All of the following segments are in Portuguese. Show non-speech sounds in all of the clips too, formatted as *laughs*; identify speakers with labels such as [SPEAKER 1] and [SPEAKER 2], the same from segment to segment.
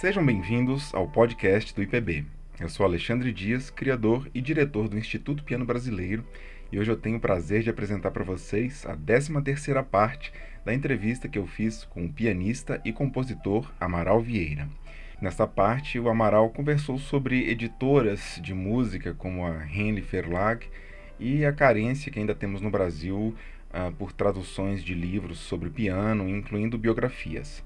[SPEAKER 1] Sejam bem-vindos ao podcast do IPB. Eu sou Alexandre Dias, criador e diretor do Instituto Piano Brasileiro, e hoje eu tenho o prazer de apresentar para vocês a 13ª parte da entrevista que eu fiz com o pianista e compositor Amaral Vieira. Nesta parte, o Amaral conversou sobre editoras de música como a Henley Verlag e a carência que ainda temos no Brasil uh, por traduções de livros sobre piano, incluindo biografias.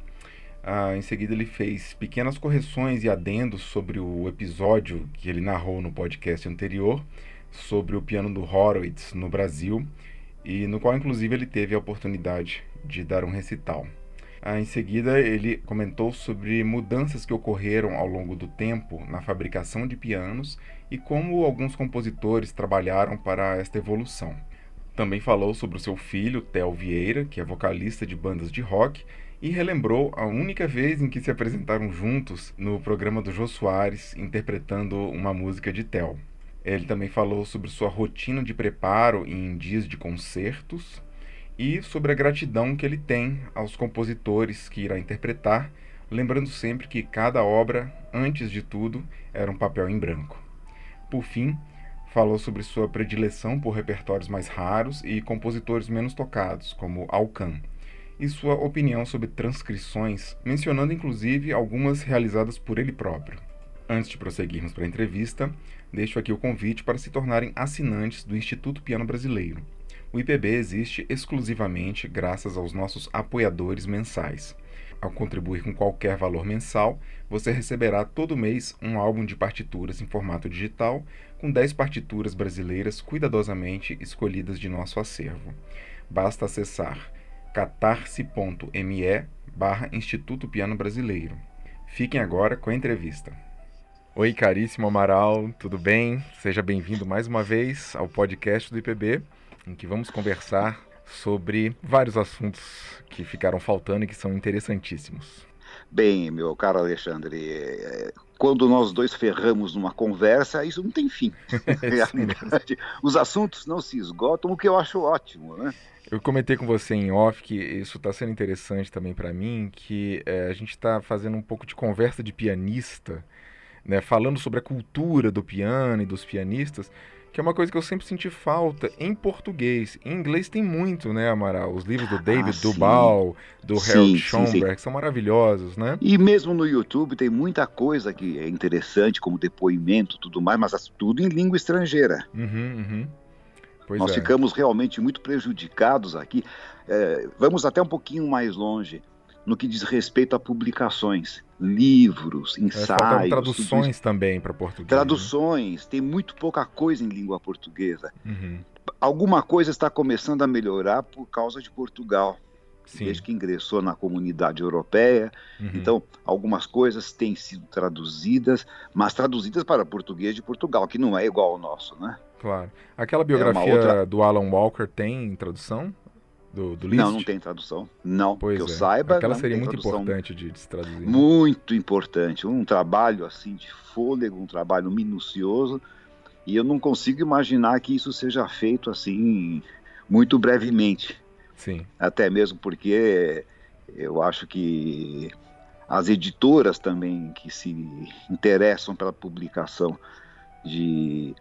[SPEAKER 1] Uh, em seguida, ele fez pequenas correções e adendos sobre o episódio que ele narrou no podcast anterior, sobre o piano do Horowitz no Brasil, e no qual, inclusive, ele teve a oportunidade de dar um recital. Uh, em seguida, ele comentou sobre mudanças que ocorreram ao longo do tempo na fabricação de pianos e como alguns compositores trabalharam para esta evolução. Também falou sobre o seu filho, Theo Vieira, que é vocalista de bandas de rock e relembrou a única vez em que se apresentaram juntos no programa do Jô Soares, interpretando uma música de Tel. Ele também falou sobre sua rotina de preparo em dias de concertos e sobre a gratidão que ele tem aos compositores que irá interpretar, lembrando sempre que cada obra, antes de tudo, era um papel em branco. Por fim, falou sobre sua predileção por repertórios mais raros e compositores menos tocados, como Alcan e sua opinião sobre transcrições, mencionando inclusive algumas realizadas por ele próprio. Antes de prosseguirmos para a entrevista, deixo aqui o convite para se tornarem assinantes do Instituto Piano Brasileiro. O IPB existe exclusivamente graças aos nossos apoiadores mensais. Ao contribuir com qualquer valor mensal, você receberá todo mês um álbum de partituras em formato digital, com 10 partituras brasileiras cuidadosamente escolhidas de nosso acervo. Basta acessar catarse.me barra Instituto Piano Brasileiro. Fiquem agora com a entrevista. Oi, caríssimo Amaral, tudo bem? Seja bem-vindo mais uma vez ao podcast do IPB, em que vamos conversar sobre vários assuntos que ficaram faltando e que são interessantíssimos.
[SPEAKER 2] Bem, meu caro Alexandre, é, quando nós dois ferramos numa conversa, isso não tem fim. *laughs* *laughs* Realmente, os assuntos não se esgotam, o que eu acho ótimo, né?
[SPEAKER 1] Eu comentei com você em off que isso está sendo interessante também para mim, que é, a gente está fazendo um pouco de conversa de pianista, né, falando sobre a cultura do piano e dos pianistas, que é uma coisa que eu sempre senti falta em português. Em inglês tem muito, né, Amaral? Os livros do David ah, Duval, do sim, Harold Schoenberg, são maravilhosos, né?
[SPEAKER 2] E mesmo no YouTube tem muita coisa que é interessante, como depoimento tudo mais, mas tudo em língua estrangeira.
[SPEAKER 1] Uhum, uhum.
[SPEAKER 2] Pois Nós é. ficamos realmente muito prejudicados aqui. É, vamos até um pouquinho mais longe no que diz respeito a publicações, livros, ensaios.
[SPEAKER 1] É, traduções também para português.
[SPEAKER 2] Né? Traduções, né? tem muito pouca coisa em língua portuguesa. Uhum. Alguma coisa está começando a melhorar por causa de Portugal. Sim. Desde que ingressou na comunidade europeia. Uhum. Então, algumas coisas têm sido traduzidas, mas traduzidas para português de Portugal, que não é igual ao nosso, né?
[SPEAKER 1] Claro. Aquela biografia é outra... do Alan Walker tem tradução? Do, do
[SPEAKER 2] Não, não tem tradução. Não, pois que eu é. saiba.
[SPEAKER 1] Aquela seria muito tradução. importante de, de se traduzir. Né?
[SPEAKER 2] Muito importante. Um trabalho assim de fôlego, um trabalho minucioso. E eu não consigo imaginar que isso seja feito assim muito brevemente.
[SPEAKER 1] Sim.
[SPEAKER 2] Até mesmo porque eu acho que as editoras também que se interessam pela publicação de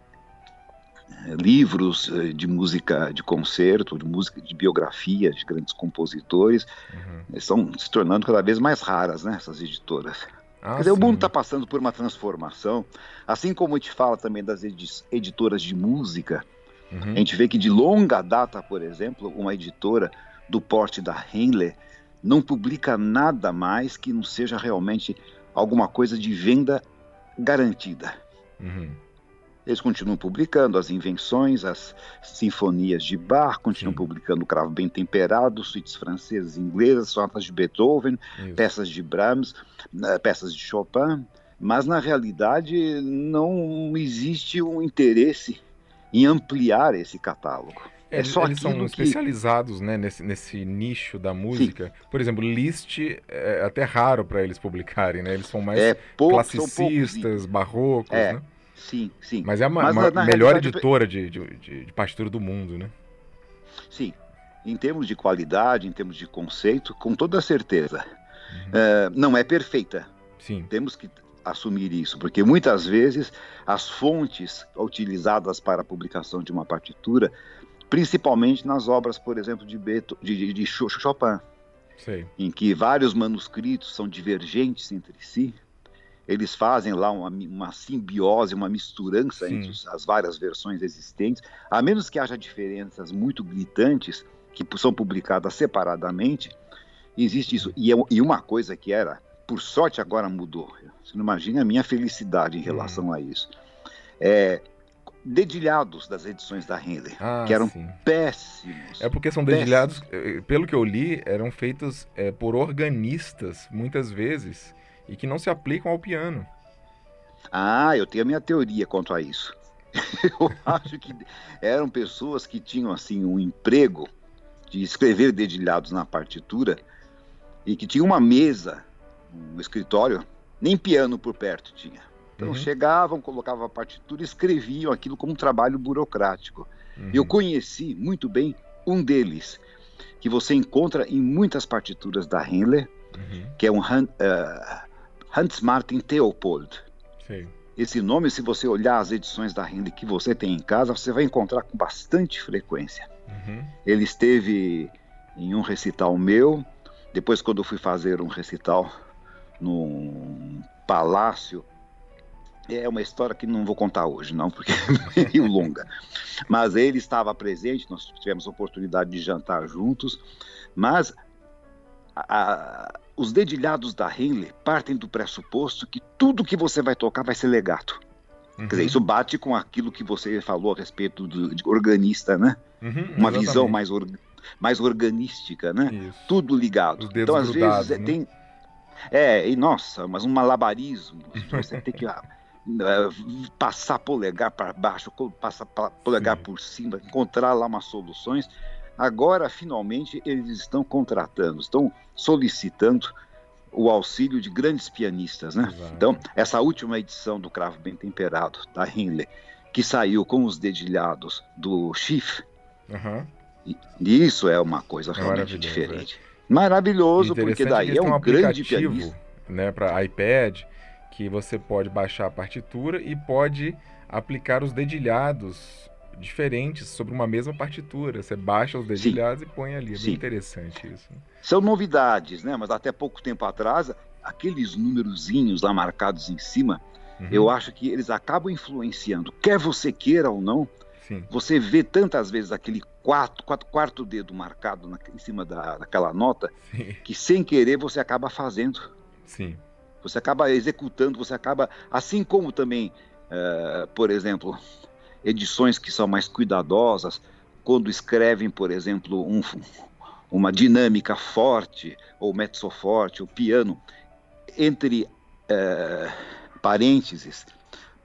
[SPEAKER 2] livros eh, de música de concerto, de música de biografia de grandes compositores, uhum. estão se tornando cada vez mais raras, né, essas editoras. Ah, Quer dizer, o mundo está passando por uma transformação, assim como a gente fala também das editoras de música, uhum. a gente vê que de longa data, por exemplo, uma editora do porte da Henley não publica nada mais que não seja realmente alguma coisa de venda garantida. Uhum. Eles continuam publicando as invenções, as sinfonias de Bach, continuam Sim. publicando o cravo bem temperado, suítes francesas e inglesas, sonatas de Beethoven, Isso. peças de Brahms, né, peças de Chopin, mas na realidade não existe um interesse em ampliar esse catálogo.
[SPEAKER 1] É, é só eles são que... especializados né, nesse, nesse nicho da música. Sim. Por exemplo, Liszt é até raro para eles publicarem, né? Eles são mais é, pouco, classicistas, barrocos,
[SPEAKER 2] é.
[SPEAKER 1] né?
[SPEAKER 2] Sim, sim.
[SPEAKER 1] Mas é a Mas, na, na melhor editora de, de, de, de partitura do mundo, né?
[SPEAKER 2] Sim. Em termos de qualidade, em termos de conceito, com toda certeza. Uhum. Uh, não é perfeita. Sim. Temos que assumir isso, porque muitas vezes as fontes utilizadas para a publicação de uma partitura, principalmente nas obras, por exemplo, de, Beto, de, de Chopin, Sei. em que vários manuscritos são divergentes entre si, eles fazem lá uma, uma simbiose, uma misturança Sim. entre as várias versões existentes, a menos que haja diferenças muito gritantes que são publicadas separadamente, existe isso. E, é, e uma coisa que era por sorte agora mudou. Você não imagina a minha felicidade em relação hum. a isso. É, dedilhados das edições da Henley, ah, que eram sim. péssimos.
[SPEAKER 1] É porque são dedilhados, péssimos. Eh, pelo que eu li, eram feitos é, por organistas, muitas vezes, e que não se aplicam ao piano.
[SPEAKER 2] Ah, eu tenho a minha teoria quanto a isso. *laughs* eu acho que eram pessoas que tinham assim um emprego de escrever dedilhados na partitura e que tinham uma mesa um escritório, nem piano por perto tinha. Então uhum. chegavam, colocavam a partitura e escreviam aquilo como um trabalho burocrático. Uhum. Eu conheci muito bem um deles, que você encontra em muitas partituras da Handler, uhum. que é um uh, Hans Martin Theopold. Sim. Esse nome, se você olhar as edições da Handler que você tem em casa, você vai encontrar com bastante frequência. Uhum. Ele esteve em um recital meu, depois quando eu fui fazer um recital num palácio. É uma história que não vou contar hoje, não, porque *laughs* é meio longa. Mas ele estava presente, nós tivemos a oportunidade de jantar juntos, mas a, os dedilhados da Henley partem do pressuposto que tudo que você vai tocar vai ser legato. Uhum. Quer dizer, isso bate com aquilo que você falou a respeito do, de organista, né? Uhum, Uma exatamente. visão mais, or, mais organística, né? Isso. Tudo ligado. Então, às vezes, né? tem é, e nossa, mas um malabarismo. *laughs* Você tem que ah, eh, passar polegar para baixo, passar polegar Sim. por cima, encontrar lá umas soluções. Agora, finalmente, eles estão contratando, estão solicitando o auxílio de grandes pianistas, né? Exato. Então, essa última edição do Cravo Bem Temperado, da Hinley, que saiu com os dedilhados do Schiff, uhum. e, isso é uma coisa é realmente diferente. É. Maravilhoso, porque daí é um, um grande pianista.
[SPEAKER 1] Né, para iPad, que você pode baixar a partitura e pode aplicar os dedilhados diferentes sobre uma mesma partitura. Você baixa os dedilhados Sim. e põe ali. É Sim. bem interessante isso.
[SPEAKER 2] São novidades, né? Mas até pouco tempo atrás, aqueles númerozinhos lá marcados em cima, uhum. eu acho que eles acabam influenciando, quer você queira ou não, Sim. Você vê tantas vezes aquele quarto, quatro, quarto dedo marcado na, em cima da, daquela nota Sim. que sem querer você acaba fazendo. Sim. Você acaba executando, você acaba. Assim como também, uh, por exemplo, edições que são mais cuidadosas, quando escrevem, por exemplo, um, uma dinâmica forte, ou mezzo forte, ou piano, entre uh, parênteses,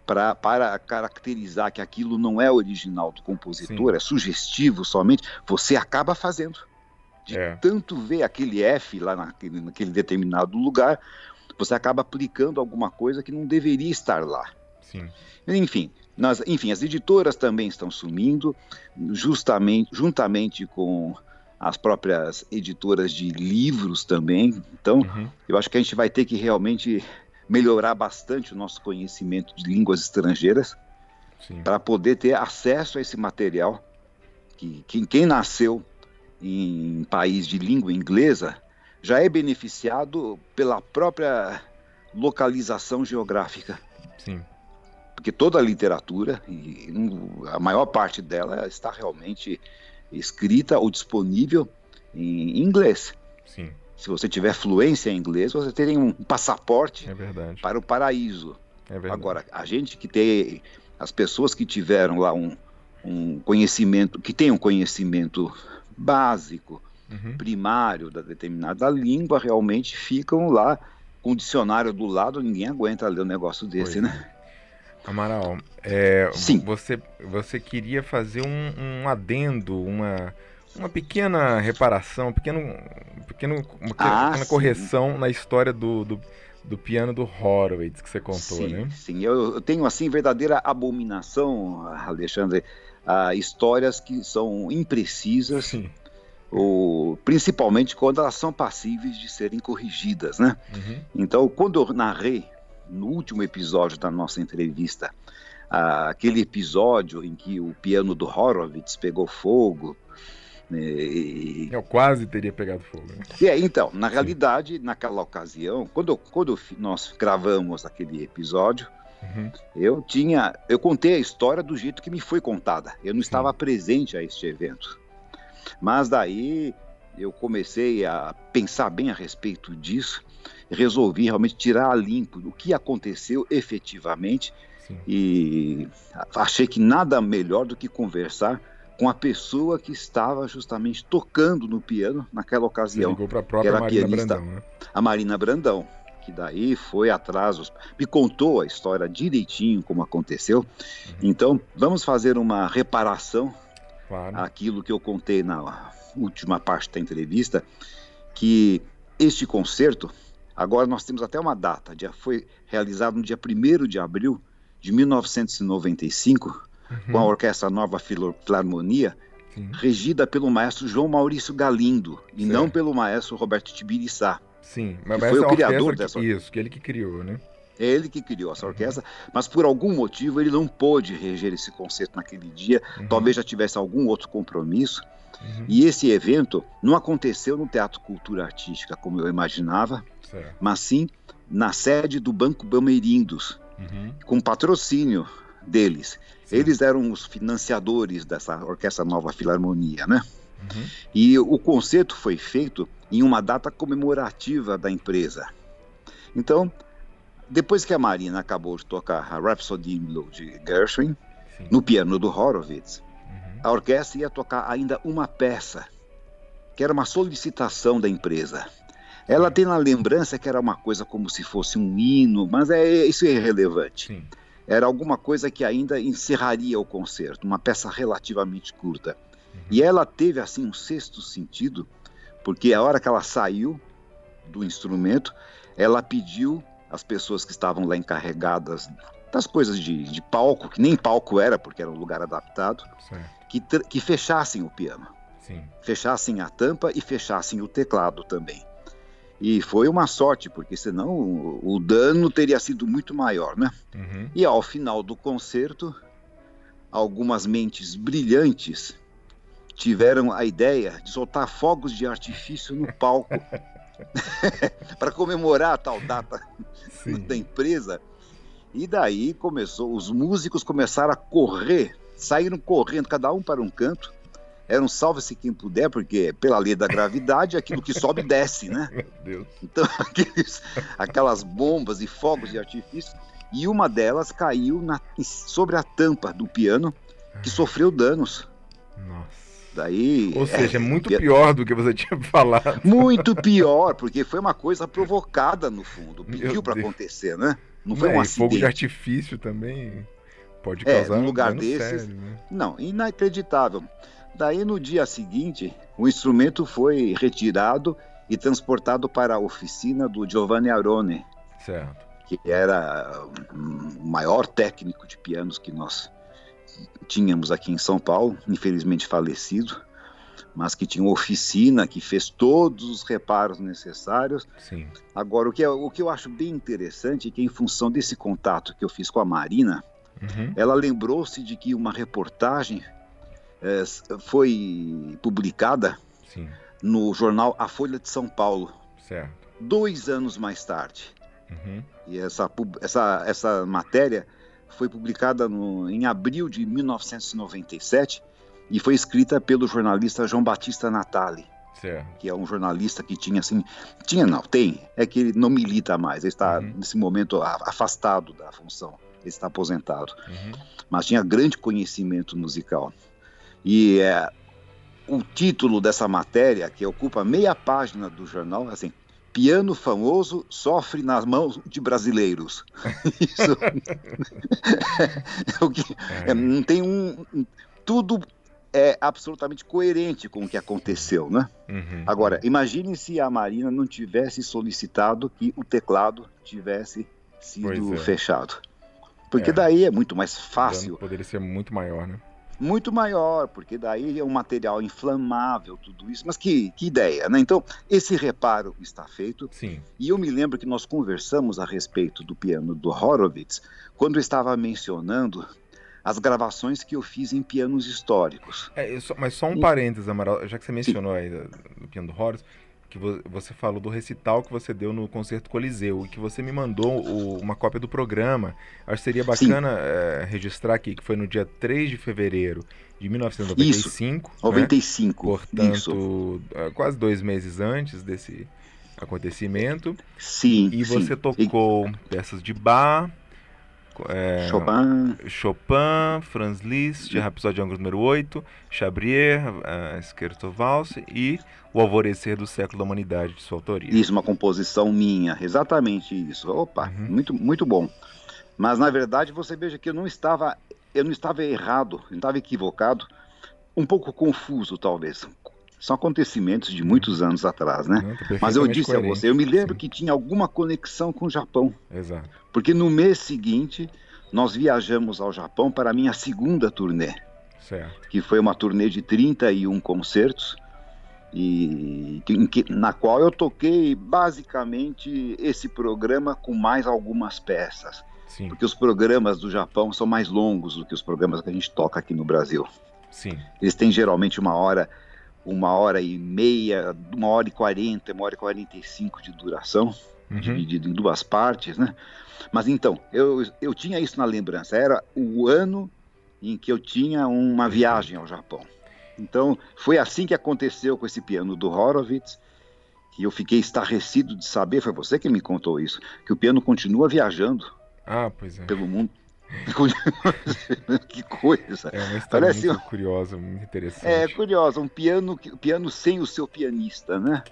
[SPEAKER 2] pra, para caracterizar que aquilo não é original do compositor, Sim. é sugestivo somente, você acaba fazendo. De é. tanto ver aquele F lá naquele, naquele determinado lugar, você acaba aplicando alguma coisa que não deveria estar lá. Sim. Enfim, nós, enfim, as editoras também estão sumindo, justamente, juntamente com as próprias editoras de livros também. Então, uhum. eu acho que a gente vai ter que realmente melhorar bastante o nosso conhecimento de línguas estrangeiras para poder ter acesso a esse material que, que quem nasceu em país de língua inglesa já é beneficiado pela própria localização geográfica. Sim. Porque toda a literatura, e a maior parte dela está realmente escrita ou disponível em inglês. Sim se você tiver fluência em inglês, você teria um passaporte é para o paraíso. É Agora, a gente que tem, as pessoas que tiveram lá um, um conhecimento, que tem um conhecimento básico, uhum. primário da determinada língua, realmente ficam lá com o dicionário do lado, ninguém aguenta ler um negócio desse, pois né?
[SPEAKER 1] Amaral, é, Sim. Você, você queria fazer um, um adendo, uma, uma pequena reparação, um pequeno, pequeno, uma ah, pequena correção na história do, do, do, piano do Horowitz que você contou,
[SPEAKER 2] sim,
[SPEAKER 1] né?
[SPEAKER 2] Sim, eu tenho assim verdadeira abominação, Alexandre, a histórias que são imprecisas, sim. ou, principalmente quando elas são passíveis de serem corrigidas, né? Uhum. Então, quando eu narrei no último episódio da nossa entrevista, aquele episódio em que o piano do Horowitz pegou fogo,
[SPEAKER 1] né, e... Eu quase teria pegado fogo. Né?
[SPEAKER 2] É, então, na realidade, Sim. naquela ocasião, quando, quando nós gravamos aquele episódio, uhum. eu tinha, eu contei a história do jeito que me foi contada. Eu não Sim. estava presente a este evento. Mas daí eu comecei a pensar bem a respeito disso, resolvi realmente tirar a limpo o que aconteceu efetivamente Sim. e achei que nada melhor do que conversar com a pessoa que estava justamente tocando no piano naquela ocasião. Você
[SPEAKER 1] ligou para a própria Marina pianista, Brandão, né?
[SPEAKER 2] A Marina Brandão, que daí foi atrás, me contou a história direitinho como aconteceu. Uhum. Então, vamos fazer uma reparação claro. aquilo que eu contei na última parte da entrevista, que este concerto, agora nós temos até uma data, foi realizado no dia 1 de abril de 1995, uhum. com a Orquestra Nova Filarmonia, Sim. regida pelo maestro João Maurício Galindo, e não pelo maestro Roberto Tibiriçá.
[SPEAKER 1] Sim, mas foi o criador dessa orquestra. Isso, que ele que criou, né?
[SPEAKER 2] É ele que criou essa orquestra, uhum. mas por algum motivo ele não pôde reger esse concerto naquele dia, uhum. talvez já tivesse algum outro compromisso. Uhum. E esse evento não aconteceu no Teatro Cultura Artística, como eu imaginava, certo. mas sim na sede do Banco Bameirindos, uhum. com patrocínio deles. Sim. Eles eram os financiadores dessa Orquestra Nova Filarmonia, né? Uhum. E o concerto foi feito em uma data comemorativa da empresa. Então, depois que a Marina acabou de tocar a Rhapsody in Blue de Gershwin, Sim. no piano do Horowitz, uhum. a orquestra ia tocar ainda uma peça, que era uma solicitação da empresa. Ela tem na lembrança que era uma coisa como se fosse um hino, mas é, isso é irrelevante. Sim. Era alguma coisa que ainda encerraria o concerto, uma peça relativamente curta. Uhum. E ela teve assim um sexto sentido, porque a hora que ela saiu do instrumento, ela pediu as pessoas que estavam lá encarregadas das coisas de, de palco, que nem palco era, porque era um lugar adaptado, que, que fechassem o piano. Sim. Fechassem a tampa e fechassem o teclado também. E foi uma sorte, porque senão o, o dano teria sido muito maior, né? Uhum. E ao final do concerto, algumas mentes brilhantes tiveram a ideia de soltar fogos de artifício no palco *laughs* *laughs* para comemorar a tal data Sim. da empresa. E daí começou, os músicos começaram a correr, saíram correndo, cada um para um canto. Era um salve-se quem puder, porque pela lei da gravidade, aquilo que sobe desce, né? *laughs* Meu Deus. Então, *laughs* aqueles, aquelas bombas e fogos de artifício. E uma delas caiu na, sobre a tampa do piano, que sofreu danos. Nossa. Daí,
[SPEAKER 1] Ou seja, é, é muito pior do que você *laughs* tinha falado.
[SPEAKER 2] Muito pior, porque foi uma coisa provocada no fundo, pediu para acontecer, né?
[SPEAKER 1] Não foi não, um acidente. Fogo de artifício também pode é, causar
[SPEAKER 2] é, um lugar desses. Sério, né? Não, inacreditável. Daí no dia seguinte, o instrumento foi retirado e transportado para a oficina do Giovanni Arone, certo. que era o maior técnico de pianos que nós tínhamos aqui em São Paulo, infelizmente falecido, mas que tinha uma oficina que fez todos os reparos necessários. Sim. Agora, o que, o que eu acho bem interessante é que, em função desse contato que eu fiz com a Marina, uhum. ela lembrou-se de que uma reportagem é, foi publicada Sim. no jornal A Folha de São Paulo, certo. dois anos mais tarde. Uhum. E essa, essa, essa matéria foi publicada no, em abril de 1997 e foi escrita pelo jornalista João Batista Natali. Certo. Que é um jornalista que tinha assim. Tinha, não, tem. É que ele não milita mais. Ele está, uhum. nesse momento, afastado da função. Ele está aposentado. Uhum. Mas tinha grande conhecimento musical. E é, o título dessa matéria, que ocupa meia página do jornal, assim: piano famoso sofre nas mãos de brasileiros. *laughs* Isso. *laughs* é, não tem um. Tudo é absolutamente coerente com o que aconteceu, né? Uhum. Agora, imagine se a Marina não tivesse solicitado que o teclado tivesse sido é. fechado. Porque é. daí é muito mais fácil.
[SPEAKER 1] Poderia ser muito maior, né?
[SPEAKER 2] Muito maior, porque daí é um material inflamável, tudo isso. Mas que, que ideia, né? Então, esse reparo está feito.
[SPEAKER 1] Sim.
[SPEAKER 2] E eu me lembro que nós conversamos a respeito do piano do Horowitz, quando eu estava mencionando as gravações que eu fiz em pianos históricos.
[SPEAKER 1] É, só, mas só um e... parênteses, Amaral, já que você mencionou Sim. aí do piano do Horowitz, que você falou do recital que você deu no concerto Coliseu e que você me mandou o, uma cópia do programa. Acho que seria bacana é, registrar aqui que foi no dia 3 de fevereiro de 1995.
[SPEAKER 2] Isso, 95. Né?
[SPEAKER 1] Portanto, Isso. É, quase dois meses antes desse acontecimento.
[SPEAKER 2] Sim.
[SPEAKER 1] E você sim. tocou e... peças de bar,
[SPEAKER 2] é, Chopin.
[SPEAKER 1] Chopin, Franz Liszt, Rhapsody Angra número 8, Chabrier, uh, Scherzo Valse e O Alvorecer do Século da Humanidade, de sua autoria.
[SPEAKER 2] Isso, uma composição minha, exatamente isso. Opa, uhum. muito, muito bom. Mas na verdade você veja que eu não estava, eu não estava errado, eu não estava equivocado, um pouco confuso talvez. São acontecimentos de muitos anos atrás, né? Mas eu disse coerente. a você, eu me lembro Sim. que tinha alguma conexão com o Japão.
[SPEAKER 1] Exato.
[SPEAKER 2] Porque no mês seguinte nós viajamos ao Japão para a minha segunda turnê.
[SPEAKER 1] Certo.
[SPEAKER 2] Que foi uma turnê de 31 concertos e que, na qual eu toquei basicamente esse programa com mais algumas peças.
[SPEAKER 1] Sim.
[SPEAKER 2] Porque os programas do Japão são mais longos do que os programas que a gente toca aqui no Brasil.
[SPEAKER 1] Sim.
[SPEAKER 2] Eles têm geralmente uma hora uma hora e meia, uma hora e quarenta, uma hora e quarenta e cinco de duração, uhum. dividido em duas partes, né? Mas então, eu, eu tinha isso na lembrança, era o ano em que eu tinha uma viagem ao Japão. Então, foi assim que aconteceu com esse piano do Horowitz, que eu fiquei estarrecido de saber, foi você que me contou isso, que o piano continua viajando
[SPEAKER 1] ah, é.
[SPEAKER 2] pelo mundo que coisa.
[SPEAKER 1] É uma história Parece muito um... curiosa, muito interessante.
[SPEAKER 2] É, curiosa. Um piano, piano sem o seu pianista, né?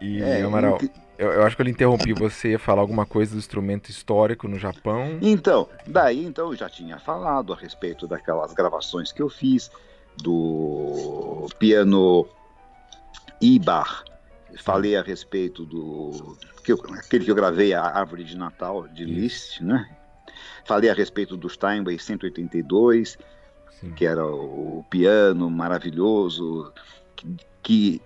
[SPEAKER 1] E, é, Amaral, eu, eu, acho que eu lhe interrompi. Você ia falar alguma coisa do instrumento histórico no Japão?
[SPEAKER 2] Então, daí então eu já tinha falado a respeito daquelas gravações que eu fiz do piano Ibar. Falei a respeito do que eu, aquele que eu gravei a árvore de Natal de Liszt, né? Falei a respeito do Steinway 182, Sim. que era o piano maravilhoso, que, que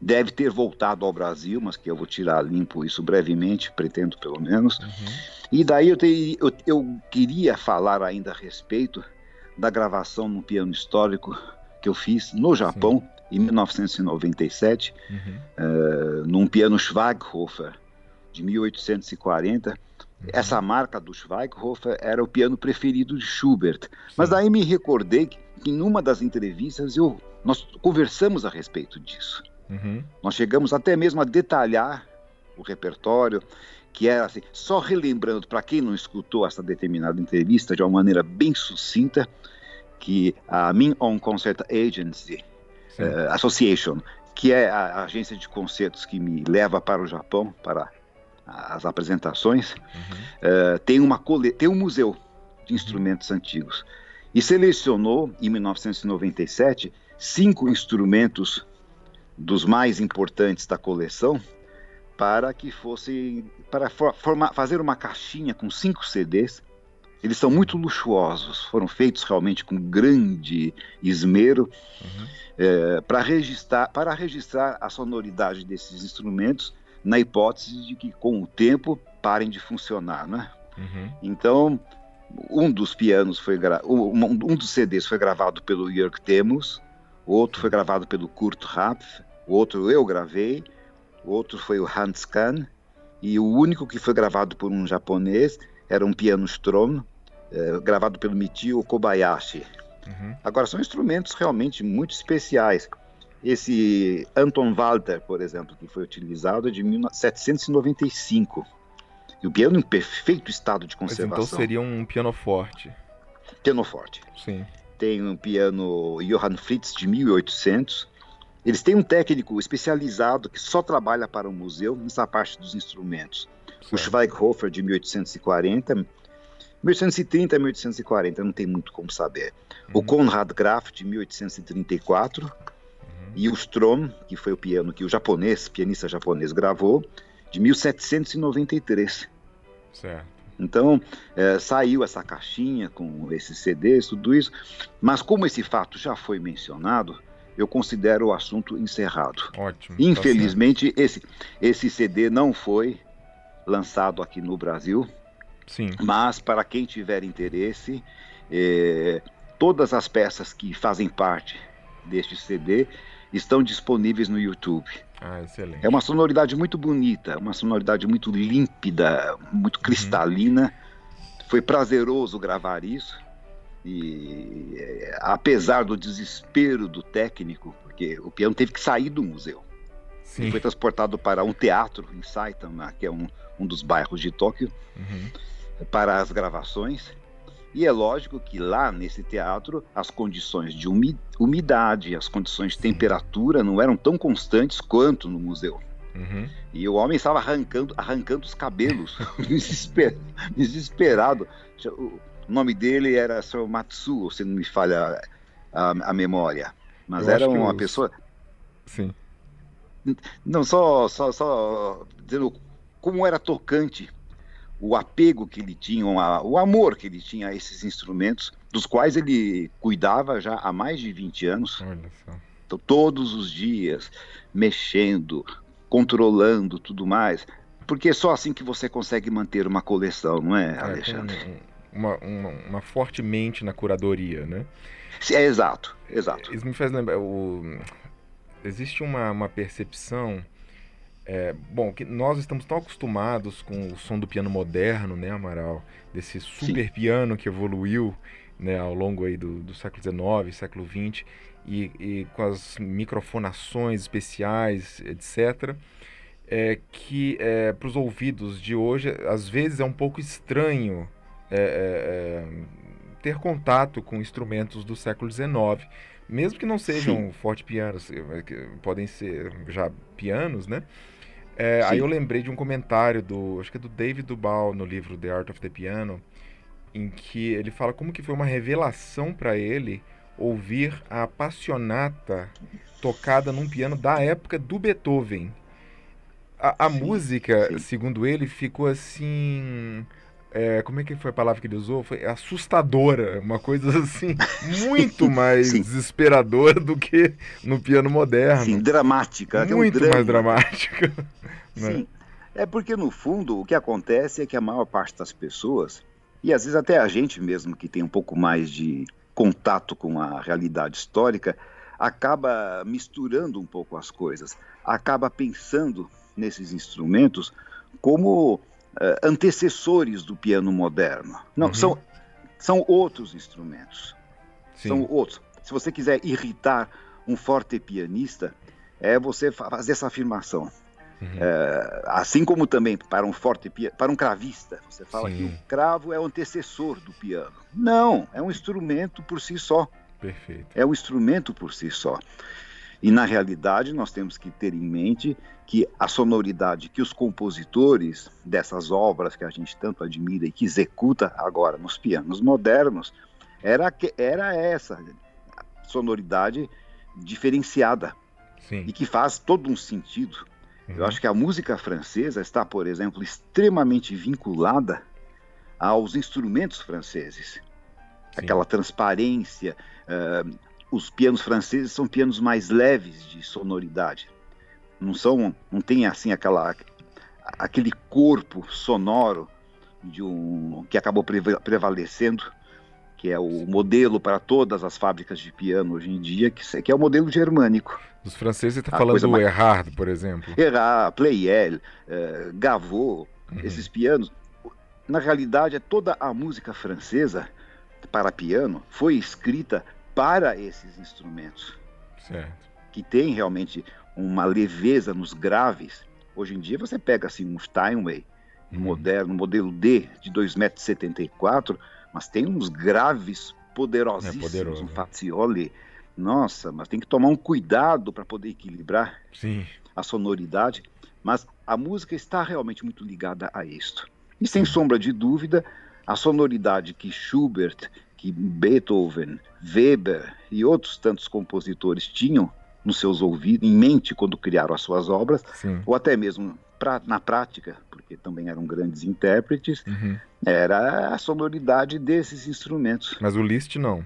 [SPEAKER 2] deve ter voltado ao Brasil, mas que eu vou tirar limpo isso brevemente, pretendo pelo menos. Uhum. E daí eu, te, eu, eu, queria falar ainda a respeito da gravação no piano histórico que eu fiz no Japão Sim. em 1997, uhum. uh, num piano Schwaghofer de 1840 essa marca do Schweighofer era o piano preferido de Schubert. Sim. Mas aí me recordei que em uma das entrevistas eu, nós conversamos a respeito disso. Uhum. Nós chegamos até mesmo a detalhar o repertório, que era assim, só relembrando para quem não escutou essa determinada entrevista de uma maneira bem sucinta, que a Min On Concert Agency uh, Association, que é a agência de concertos que me leva para o Japão para as apresentações, uhum. uh, tem, uma cole... tem um museu de instrumentos uhum. antigos. E selecionou, em 1997, cinco instrumentos dos mais importantes da coleção para que fosse para formar, fazer uma caixinha com cinco CDs. Eles são muito luxuosos, foram feitos realmente com grande esmero uhum. é, para registrar para registrar a sonoridade desses instrumentos na hipótese de que com o tempo parem de funcionar, né? Uhum. Então, um dos pianos foi um, um dos CDs foi gravado pelo Jörg Temos, o outro foi gravado pelo Kurt Rapf, outro eu gravei, outro foi o Hans Kahn, e o único que foi gravado por um japonês era um piano Strom, eh, gravado pelo Michio Kobayashi. Uhum. Agora, são instrumentos realmente muito especiais. Esse Anton Walter, por exemplo, que foi utilizado é de 1795. E o piano em perfeito estado de conservação.
[SPEAKER 1] Mas então seria um piano forte.
[SPEAKER 2] Piano forte.
[SPEAKER 1] Sim.
[SPEAKER 2] Tem um piano Johann Fritz de 1800. Eles têm um técnico especializado que só trabalha para o museu nessa parte dos instrumentos. Certo. O Schweighofer de 1840, 1830 a 1840, não tem muito como saber. Uhum. O Konrad Graf de 1834 e o Strom, que foi o piano que o japonês, pianista japonês, gravou, de 1793.
[SPEAKER 1] Certo.
[SPEAKER 2] Então, é, saiu essa caixinha com esses CDs, tudo isso, mas como esse fato já foi mencionado, eu considero o assunto encerrado.
[SPEAKER 1] Ótimo.
[SPEAKER 2] Tá Infelizmente, tá esse, esse CD não foi lançado aqui no Brasil.
[SPEAKER 1] Sim.
[SPEAKER 2] Mas, para quem tiver interesse, é, todas as peças que fazem parte deste CD estão disponíveis no YouTube.
[SPEAKER 1] Ah.
[SPEAKER 2] É uma sonoridade muito bonita, uma sonoridade muito límpida, muito uhum. cristalina. Uhum. Foi prazeroso gravar isso. E é, apesar do desespero do técnico, porque o piano teve que sair do museu. Sim. Foi transportado para um teatro em Saitama, que é um, um dos bairros de Tóquio, uhum. para as gravações. E é lógico que lá nesse teatro as condições de umidade, as condições de temperatura não eram tão constantes quanto no museu. Uhum. E o homem estava arrancando, arrancando os cabelos, *laughs* desesperado, desesperado. O nome dele era Sr. Matsuo, se não me falha a, a memória. Mas Eu era uma pessoa.
[SPEAKER 1] Sim.
[SPEAKER 2] Não, só, só, só dizendo como era tocante o apego que ele tinha, o amor que ele tinha a esses instrumentos, dos quais ele cuidava já há mais de 20 anos. Então, todos os dias, mexendo, controlando tudo mais. Porque é só assim que você consegue manter uma coleção, não é, Alexandre? É,
[SPEAKER 1] uma, uma, uma, forte mente na curadoria, né?
[SPEAKER 2] É, exato, exato.
[SPEAKER 1] Isso me faz lembrar. O... Existe uma, uma percepção é, bom, que nós estamos tão acostumados com o som do piano moderno, né, Amaral? Desse super Sim. piano que evoluiu né, ao longo aí do, do século XIX, século XX, e, e com as microfonações especiais, etc., é, que é, para os ouvidos de hoje, às vezes é um pouco estranho é, é, é ter contato com instrumentos do século XIX. Mesmo que não sejam forte pianos, é, podem ser já pianos, né? É, aí eu lembrei de um comentário do, acho que é do David Dubal no livro The Art of the Piano, em que ele fala como que foi uma revelação para ele ouvir a passionata tocada num piano da época do Beethoven. A, a sim, música, sim. segundo ele, ficou assim é, como é que foi a palavra que ele usou? Foi assustadora, uma coisa *laughs* assim, muito mais Sim. desesperadora do que no piano moderno.
[SPEAKER 2] Sim, dramática.
[SPEAKER 1] Muito
[SPEAKER 2] um
[SPEAKER 1] mais dramática. *laughs*
[SPEAKER 2] Né? Sim. É porque, no fundo, o que acontece é que a maior parte das pessoas, e às vezes até a gente mesmo que tem um pouco mais de contato com a realidade histórica, acaba misturando um pouco as coisas, acaba pensando nesses instrumentos como uh, antecessores do piano moderno. Não, uhum. são, são outros instrumentos. Sim. São outros. Se você quiser irritar um forte pianista, é você fazer essa afirmação. Uhum. É, assim como também para um forte para um cravista, você fala Sim. que o cravo é o antecessor do piano. Não, é um instrumento por si só.
[SPEAKER 1] Perfeito.
[SPEAKER 2] É um instrumento por si só. E na realidade nós temos que ter em mente que a sonoridade que os compositores dessas obras que a gente tanto admira e que executa agora nos pianos modernos era, era essa sonoridade diferenciada Sim. e que faz todo um sentido. Uhum. Eu acho que a música francesa está, por exemplo, extremamente vinculada aos instrumentos franceses. Sim. Aquela transparência, uh, os pianos franceses são pianos mais leves de sonoridade. Não são, não tem assim aquela aquele corpo sonoro de um que acabou prevalecendo, que é o modelo para todas as fábricas de piano hoje em dia, que, que é o modelo germânico.
[SPEAKER 1] Os franceses está falando do mais... Erhard, por exemplo.
[SPEAKER 2] Erhard, Pleyel, uh, Gavot, uhum. esses pianos. Na realidade, é toda a música francesa para piano foi escrita para esses instrumentos.
[SPEAKER 1] Certo.
[SPEAKER 2] Que tem realmente uma leveza nos graves. Hoje em dia você pega assim um Steinway uhum. moderno, modelo D de 2,74 m, mas tem uns graves poderosíssimos, é poderoso, um Fazioli. Nossa, mas tem que tomar um cuidado para poder equilibrar
[SPEAKER 1] Sim.
[SPEAKER 2] a sonoridade. Mas a música está realmente muito ligada a isto. E sem sombra de dúvida, a sonoridade que Schubert que Beethoven, Weber e outros tantos compositores tinham nos seus ouvidos, em mente quando criaram as suas obras, Sim. ou até mesmo pra, na prática, porque também eram grandes intérpretes, uhum. era a sonoridade desses instrumentos.
[SPEAKER 1] Mas o Liszt não.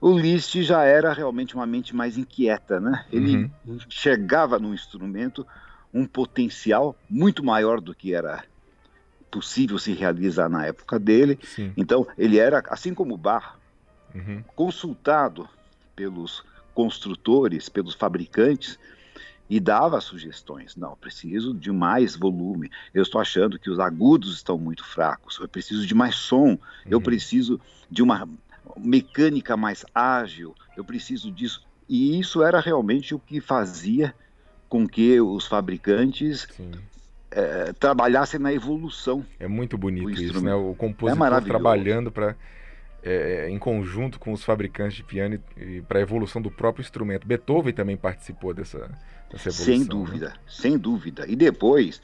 [SPEAKER 2] O Liszt já era realmente uma mente mais inquieta, né? Ele uhum. chegava no instrumento um potencial muito maior do que era possível se realizar na época dele. Sim. Então, ele era, assim como Bach, uhum. consultado pelos construtores, pelos fabricantes, e dava sugestões. Não, preciso de mais volume. Eu estou achando que os agudos estão muito fracos. Eu preciso de mais som. Uhum. Eu preciso de uma mecânica mais ágil. Eu preciso disso. E isso era realmente o que fazia com que os fabricantes é, trabalhassem na evolução.
[SPEAKER 1] É muito bonito isso, né? O compositor é trabalhando para é, em conjunto com os fabricantes de piano para a evolução do próprio instrumento. Beethoven também participou dessa, dessa evolução.
[SPEAKER 2] Sem né? dúvida, né? sem dúvida. E depois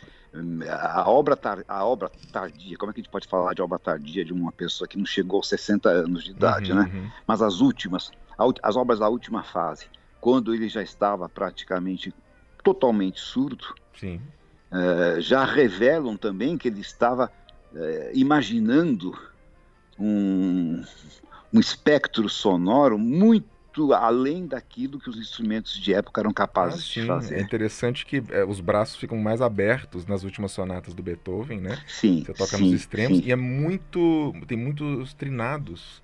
[SPEAKER 2] a obra, tar, a obra tardia, como é que a gente pode falar de obra tardia de uma pessoa que não chegou aos 60 anos de idade, uhum, né? Uhum. Mas as últimas, as obras da última fase, quando ele já estava praticamente totalmente surdo, é, já revelam também que ele estava é, imaginando um, um espectro sonoro muito além daquilo que os instrumentos de época eram capazes ah, de fazer.
[SPEAKER 1] É interessante que é, os braços ficam mais abertos nas últimas sonatas do Beethoven, né?
[SPEAKER 2] Sim.
[SPEAKER 1] Você toca
[SPEAKER 2] sim,
[SPEAKER 1] nos extremos
[SPEAKER 2] sim.
[SPEAKER 1] e é muito. tem muitos trinados.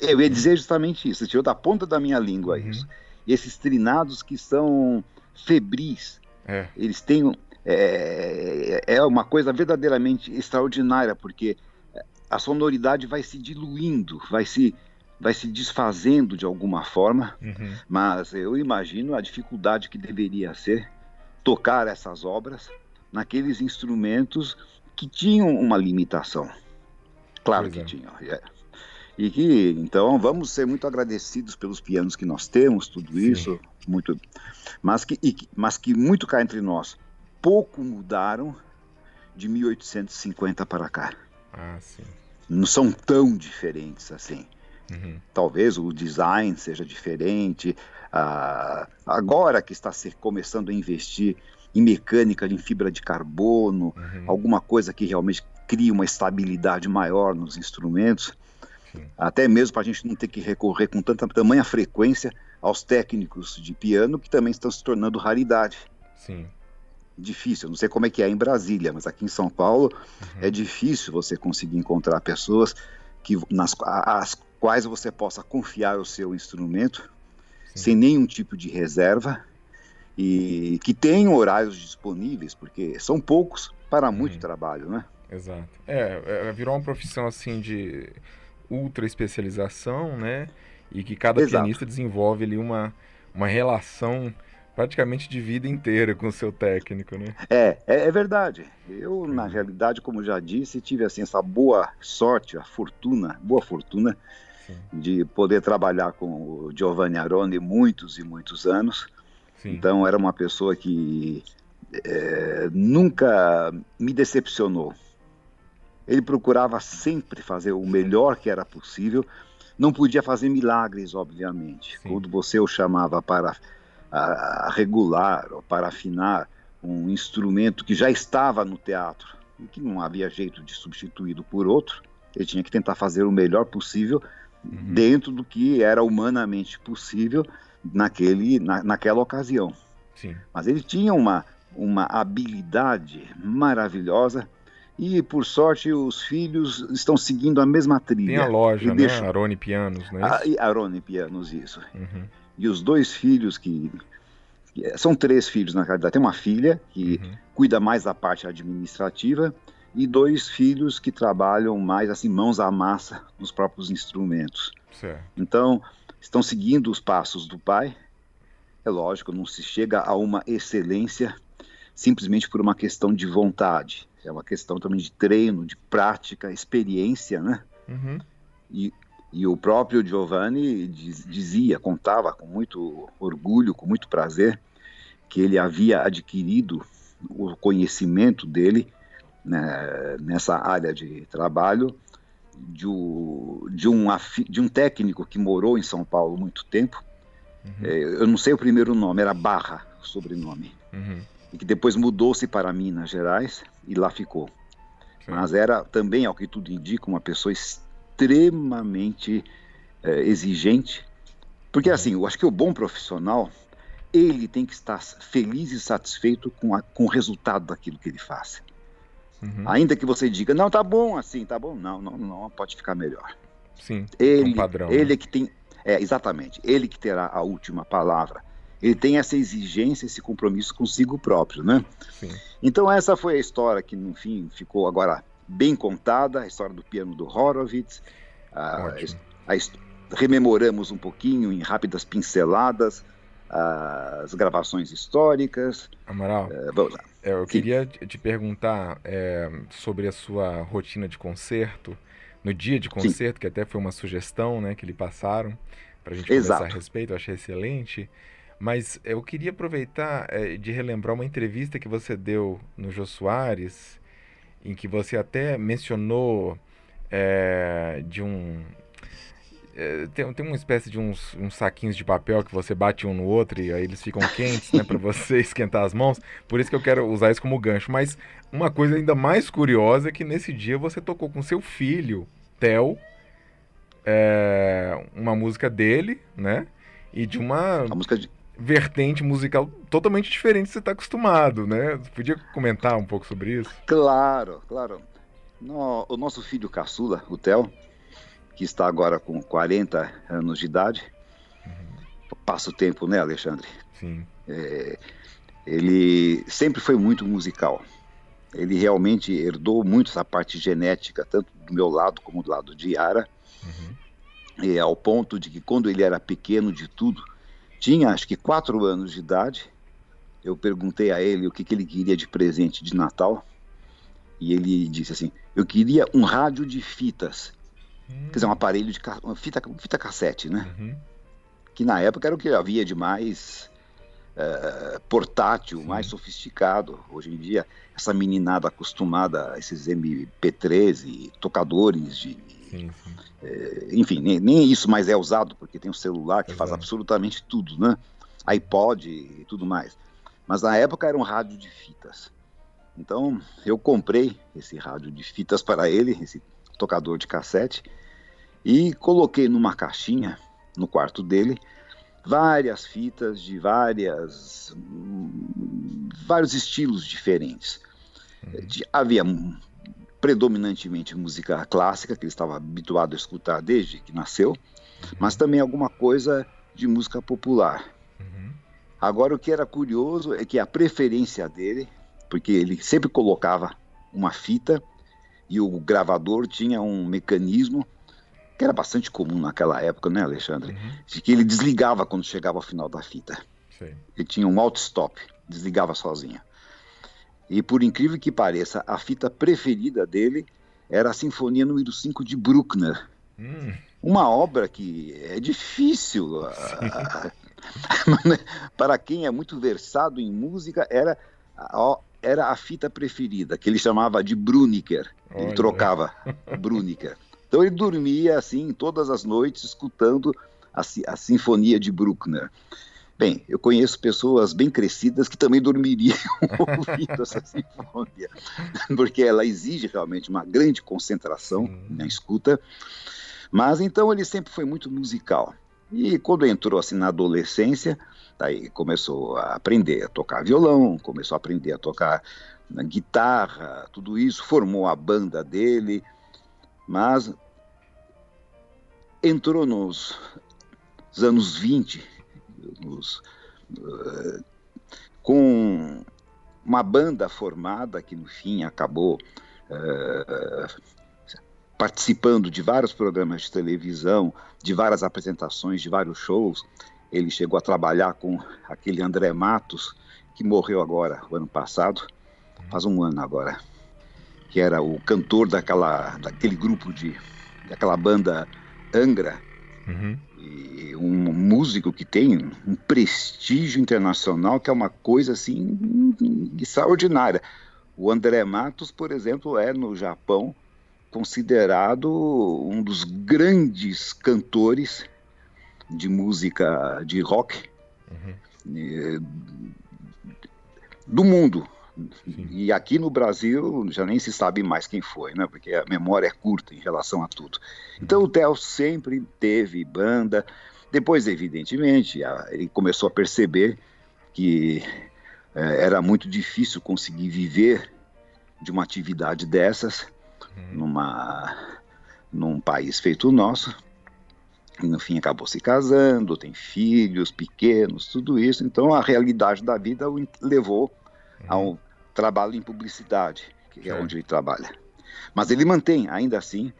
[SPEAKER 2] Eu ia dizer justamente isso, tirou da ponta da minha língua uhum. isso. Esses trinados que são febris, é. Eles têm. É, é uma coisa verdadeiramente extraordinária, porque a sonoridade vai se diluindo, vai se, vai se desfazendo de alguma forma, uhum. mas eu imagino a dificuldade que deveria ser tocar essas obras naqueles instrumentos que tinham uma limitação. Claro pois que é. tinham. E que, então, vamos ser muito agradecidos pelos pianos que nós temos, tudo Sim. isso, muito, mas que, e, mas que muito cá entre nós, pouco mudaram de 1850 para cá.
[SPEAKER 1] Ah, sim.
[SPEAKER 2] Não são tão diferentes assim. Uhum. Talvez o design seja diferente. Ah, agora que está se começando a investir em mecânica, em fibra de carbono, uhum. alguma coisa que realmente cria uma estabilidade maior nos instrumentos. Até mesmo para a gente não ter que recorrer com tanta tamanha frequência aos técnicos de piano que também estão se tornando raridade.
[SPEAKER 1] Sim.
[SPEAKER 2] Difícil, não sei como é que é em Brasília, mas aqui em São Paulo uhum. é difícil você conseguir encontrar pessoas que, nas as quais você possa confiar o seu instrumento Sim. sem nenhum tipo de reserva e que tenham horários disponíveis, porque são poucos para muito uhum. trabalho, né?
[SPEAKER 1] Exato. É, é, virou uma profissão assim de ultra especialização, né? E que cada Exato. pianista desenvolve ali uma, uma relação praticamente de vida inteira com o seu técnico, né?
[SPEAKER 2] É, é, é verdade. Eu, na realidade, como já disse, tive assim essa boa sorte, a fortuna, boa fortuna Sim. de poder trabalhar com o Giovanni Aroni muitos e muitos anos. Sim. Então era uma pessoa que é, nunca me decepcionou. Ele procurava sempre fazer o melhor que era possível. Não podia fazer milagres, obviamente. Sim. Quando você o chamava para a, a regular ou para afinar um instrumento que já estava no teatro e que não havia jeito de substituído por outro, ele tinha que tentar fazer o melhor possível uhum. dentro do que era humanamente possível naquele, na, naquela ocasião.
[SPEAKER 1] Sim.
[SPEAKER 2] Mas ele tinha uma, uma habilidade maravilhosa e, por sorte, os filhos estão seguindo a mesma trilha.
[SPEAKER 1] Tem a loja, né? Deixam... Arone Pianos, né?
[SPEAKER 2] Arone Pianos, isso. Uhum. E os dois filhos que... São três filhos, na realidade. Tem uma filha que uhum. cuida mais da parte administrativa e dois filhos que trabalham mais, assim, mãos à massa nos próprios instrumentos.
[SPEAKER 1] Certo.
[SPEAKER 2] Então, estão seguindo os passos do pai. É lógico, não se chega a uma excelência simplesmente por uma questão de vontade é uma questão também de treino, de prática, experiência, né?
[SPEAKER 1] Uhum.
[SPEAKER 2] E, e o próprio Giovanni diz, dizia, contava com muito orgulho, com muito prazer, que ele havia adquirido o conhecimento dele né, nessa área de trabalho de, de, um, de um técnico que morou em São Paulo muito tempo. Uhum. É, eu não sei o primeiro nome, era Barra, o sobrenome.
[SPEAKER 1] Uhum
[SPEAKER 2] e que depois mudou-se para Minas Gerais e lá ficou. Mas era também, ao que tudo indica, uma pessoa extremamente é, exigente, porque uhum. assim, eu acho que o bom profissional ele tem que estar feliz e satisfeito com, a, com o resultado daquilo que ele faz. Uhum. Ainda que você diga, não, tá bom assim, tá bom, não, não, não, pode ficar melhor.
[SPEAKER 1] Sim,
[SPEAKER 2] ele, um padrão. Ele né? que tem, é, exatamente, ele que terá a última palavra. Ele tem essa exigência, esse compromisso consigo próprio, né? Sim. Então essa foi a história que, no fim, ficou agora bem contada, a história do piano do Horowitz. A, a, rememoramos um pouquinho em rápidas pinceladas as gravações históricas.
[SPEAKER 1] Amaral, é, vamos lá. É, eu Sim. queria te perguntar é, sobre a sua rotina de concerto, no dia de concerto, Sim. que até foi uma sugestão né, que lhe passaram para a gente Exato. conversar a respeito, eu achei excelente. Mas eu queria aproveitar é, de relembrar uma entrevista que você deu no Jô Soares, em que você até mencionou é, de um, é, tem, tem uma espécie de uns, uns saquinhos de papel que você bate um no outro e aí eles ficam quentes, né, para você *laughs* esquentar as mãos. Por isso que eu quero usar isso como gancho. Mas uma coisa ainda mais curiosa é que nesse dia você tocou com seu filho, Theo, é, uma música dele, né? E de uma, música de... vertente musical totalmente diferente do que você está acostumado, né? Você podia comentar um pouco sobre isso?
[SPEAKER 2] Claro, claro. No, o nosso filho caçula, o Theo, que está agora com 40 anos de idade. Uhum. Passa o tempo, né, Alexandre?
[SPEAKER 1] Sim.
[SPEAKER 2] É, ele sempre foi muito musical. Ele realmente herdou muito essa parte genética, tanto do meu lado como do lado de Yara. Uhum. E ao ponto de que quando ele era pequeno de tudo, tinha acho que quatro anos de idade, eu perguntei a ele o que, que ele queria de presente de Natal. E ele disse assim: Eu queria um rádio de fitas Hum. Quer dizer, um aparelho de uma fita, fita cassete, né? Uhum. Que na época era o que havia de mais uh, portátil, Sim. mais sofisticado. Hoje em dia, essa meninada acostumada a esses MP3 e tocadores de. Sim, sim. Uh, enfim, nem, nem, isso mais é usado, porque tem o celular que Exato. faz absolutamente tudo, né? iPod e tudo mais. Mas na época era um rádio de fitas. Então eu comprei esse rádio de fitas para ele, esse tocador de cassete, e coloquei numa caixinha no quarto dele várias fitas de várias vários estilos diferentes. Uhum. De, havia predominantemente música clássica que ele estava habituado a escutar desde que nasceu, mas também alguma coisa de música popular. Uhum. Agora o que era curioso é que a preferência dele, porque ele sempre colocava uma fita e o gravador tinha um mecanismo que era bastante comum naquela época, né, Alexandre? Uhum. De que ele desligava quando chegava ao final da fita. Sim. Ele tinha um auto-stop, desligava sozinho. E por incrível que pareça, a fita preferida dele era a Sinfonia número 5 de Bruckner. Hum. Uma obra que é difícil. *laughs* Para quem é muito versado em música, era era a fita preferida, que ele chamava de Bruniker. Ele Olha. trocava *laughs* Bruniker. Então ele dormia assim todas as noites escutando a, a sinfonia de Bruckner. Bem, eu conheço pessoas bem crescidas que também dormiriam *laughs* ouvindo essa sinfonia, porque ela exige realmente uma grande concentração Sim. na escuta. Mas então ele sempre foi muito musical. E quando entrou assim na adolescência, Daí começou a aprender a tocar violão, começou a aprender a tocar guitarra, tudo isso, formou a banda dele, mas entrou nos anos 20, nos, uh, com uma banda formada que no fim acabou uh, participando de vários programas de televisão, de várias apresentações, de vários shows. Ele chegou a trabalhar com aquele André Matos, que morreu agora, o ano passado, faz um ano agora, que era o cantor daquela, daquele grupo de, daquela banda Angra, uhum. Um músico que tem um prestígio internacional que é uma coisa assim extraordinária. O André Matos, por exemplo, é no Japão considerado um dos grandes cantores de música de rock. Uhum. do mundo. Sim. E aqui no Brasil já nem se sabe mais quem foi, né? Porque a memória é curta em relação a tudo. Então o Theo sempre teve banda. Depois, evidentemente, ele começou a perceber que é, era muito difícil conseguir viver de uma atividade dessas uhum. numa, num país feito o nosso. E no fim acabou se casando, tem filhos pequenos, tudo isso. Então a realidade da vida o levou a um trabalho em publicidade, que é onde ele trabalha. Mas ele mantém, ainda assim,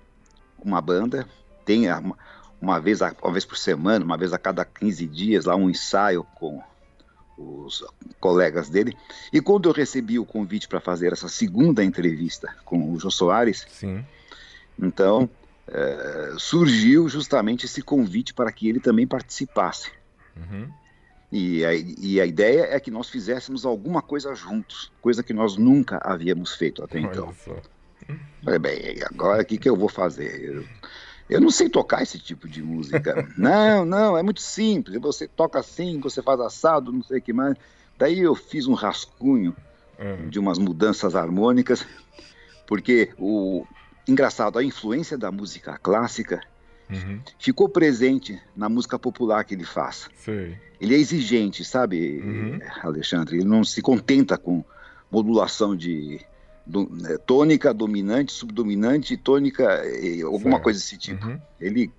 [SPEAKER 2] uma banda, tem uma, uma, vez, uma vez por semana, uma vez a cada 15 dias, lá um ensaio com os colegas dele. E quando eu recebi o convite para fazer essa segunda entrevista com o Jô Soares, Sim. então é, surgiu justamente esse convite para que ele também participasse. Uhum. E a, e a, ideia é que nós fizéssemos alguma coisa juntos, coisa que nós nunca havíamos feito até então. Falei, bem, agora o que, que eu vou fazer? Eu, eu não sei tocar esse tipo de música. *laughs* não, não, é muito simples. Você toca assim, você faz assado, não sei o que mais. Daí eu fiz um rascunho uhum. de umas mudanças harmônicas, porque o engraçado, a influência da música clássica uhum. ficou presente na música popular que ele faz. Sei. Ele é exigente, sabe, uhum. Alexandre? Ele não se contenta com modulação de do, né, tônica, dominante, subdominante, tônica, alguma certo. coisa desse tipo. Uhum. Ele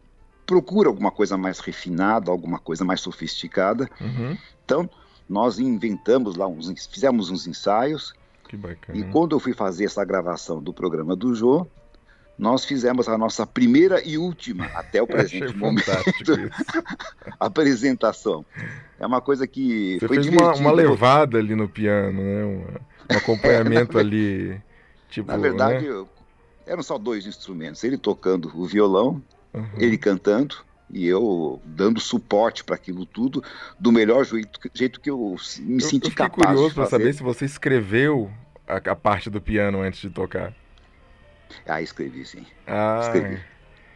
[SPEAKER 2] procura alguma coisa mais refinada, alguma coisa mais sofisticada. Uhum. Então, nós inventamos lá, uns, fizemos uns ensaios. E quando eu fui fazer essa gravação do programa do Jô, nós fizemos a nossa primeira e última, até o *laughs* presente momento, *laughs* apresentação. É uma coisa que
[SPEAKER 1] Você foi fez uma, uma, levada ali no piano, né? Um, um acompanhamento *laughs* ali, tipo,
[SPEAKER 2] Na verdade, né? eram só dois instrumentos, ele tocando o violão, uhum. ele cantando, e eu dando suporte para aquilo tudo do melhor jeito, jeito que eu me eu, senti eu capaz.
[SPEAKER 1] Eu curioso para saber se você escreveu a, a, parte do piano antes de tocar.
[SPEAKER 2] Ah, escrevi sim. Ah, escrevi.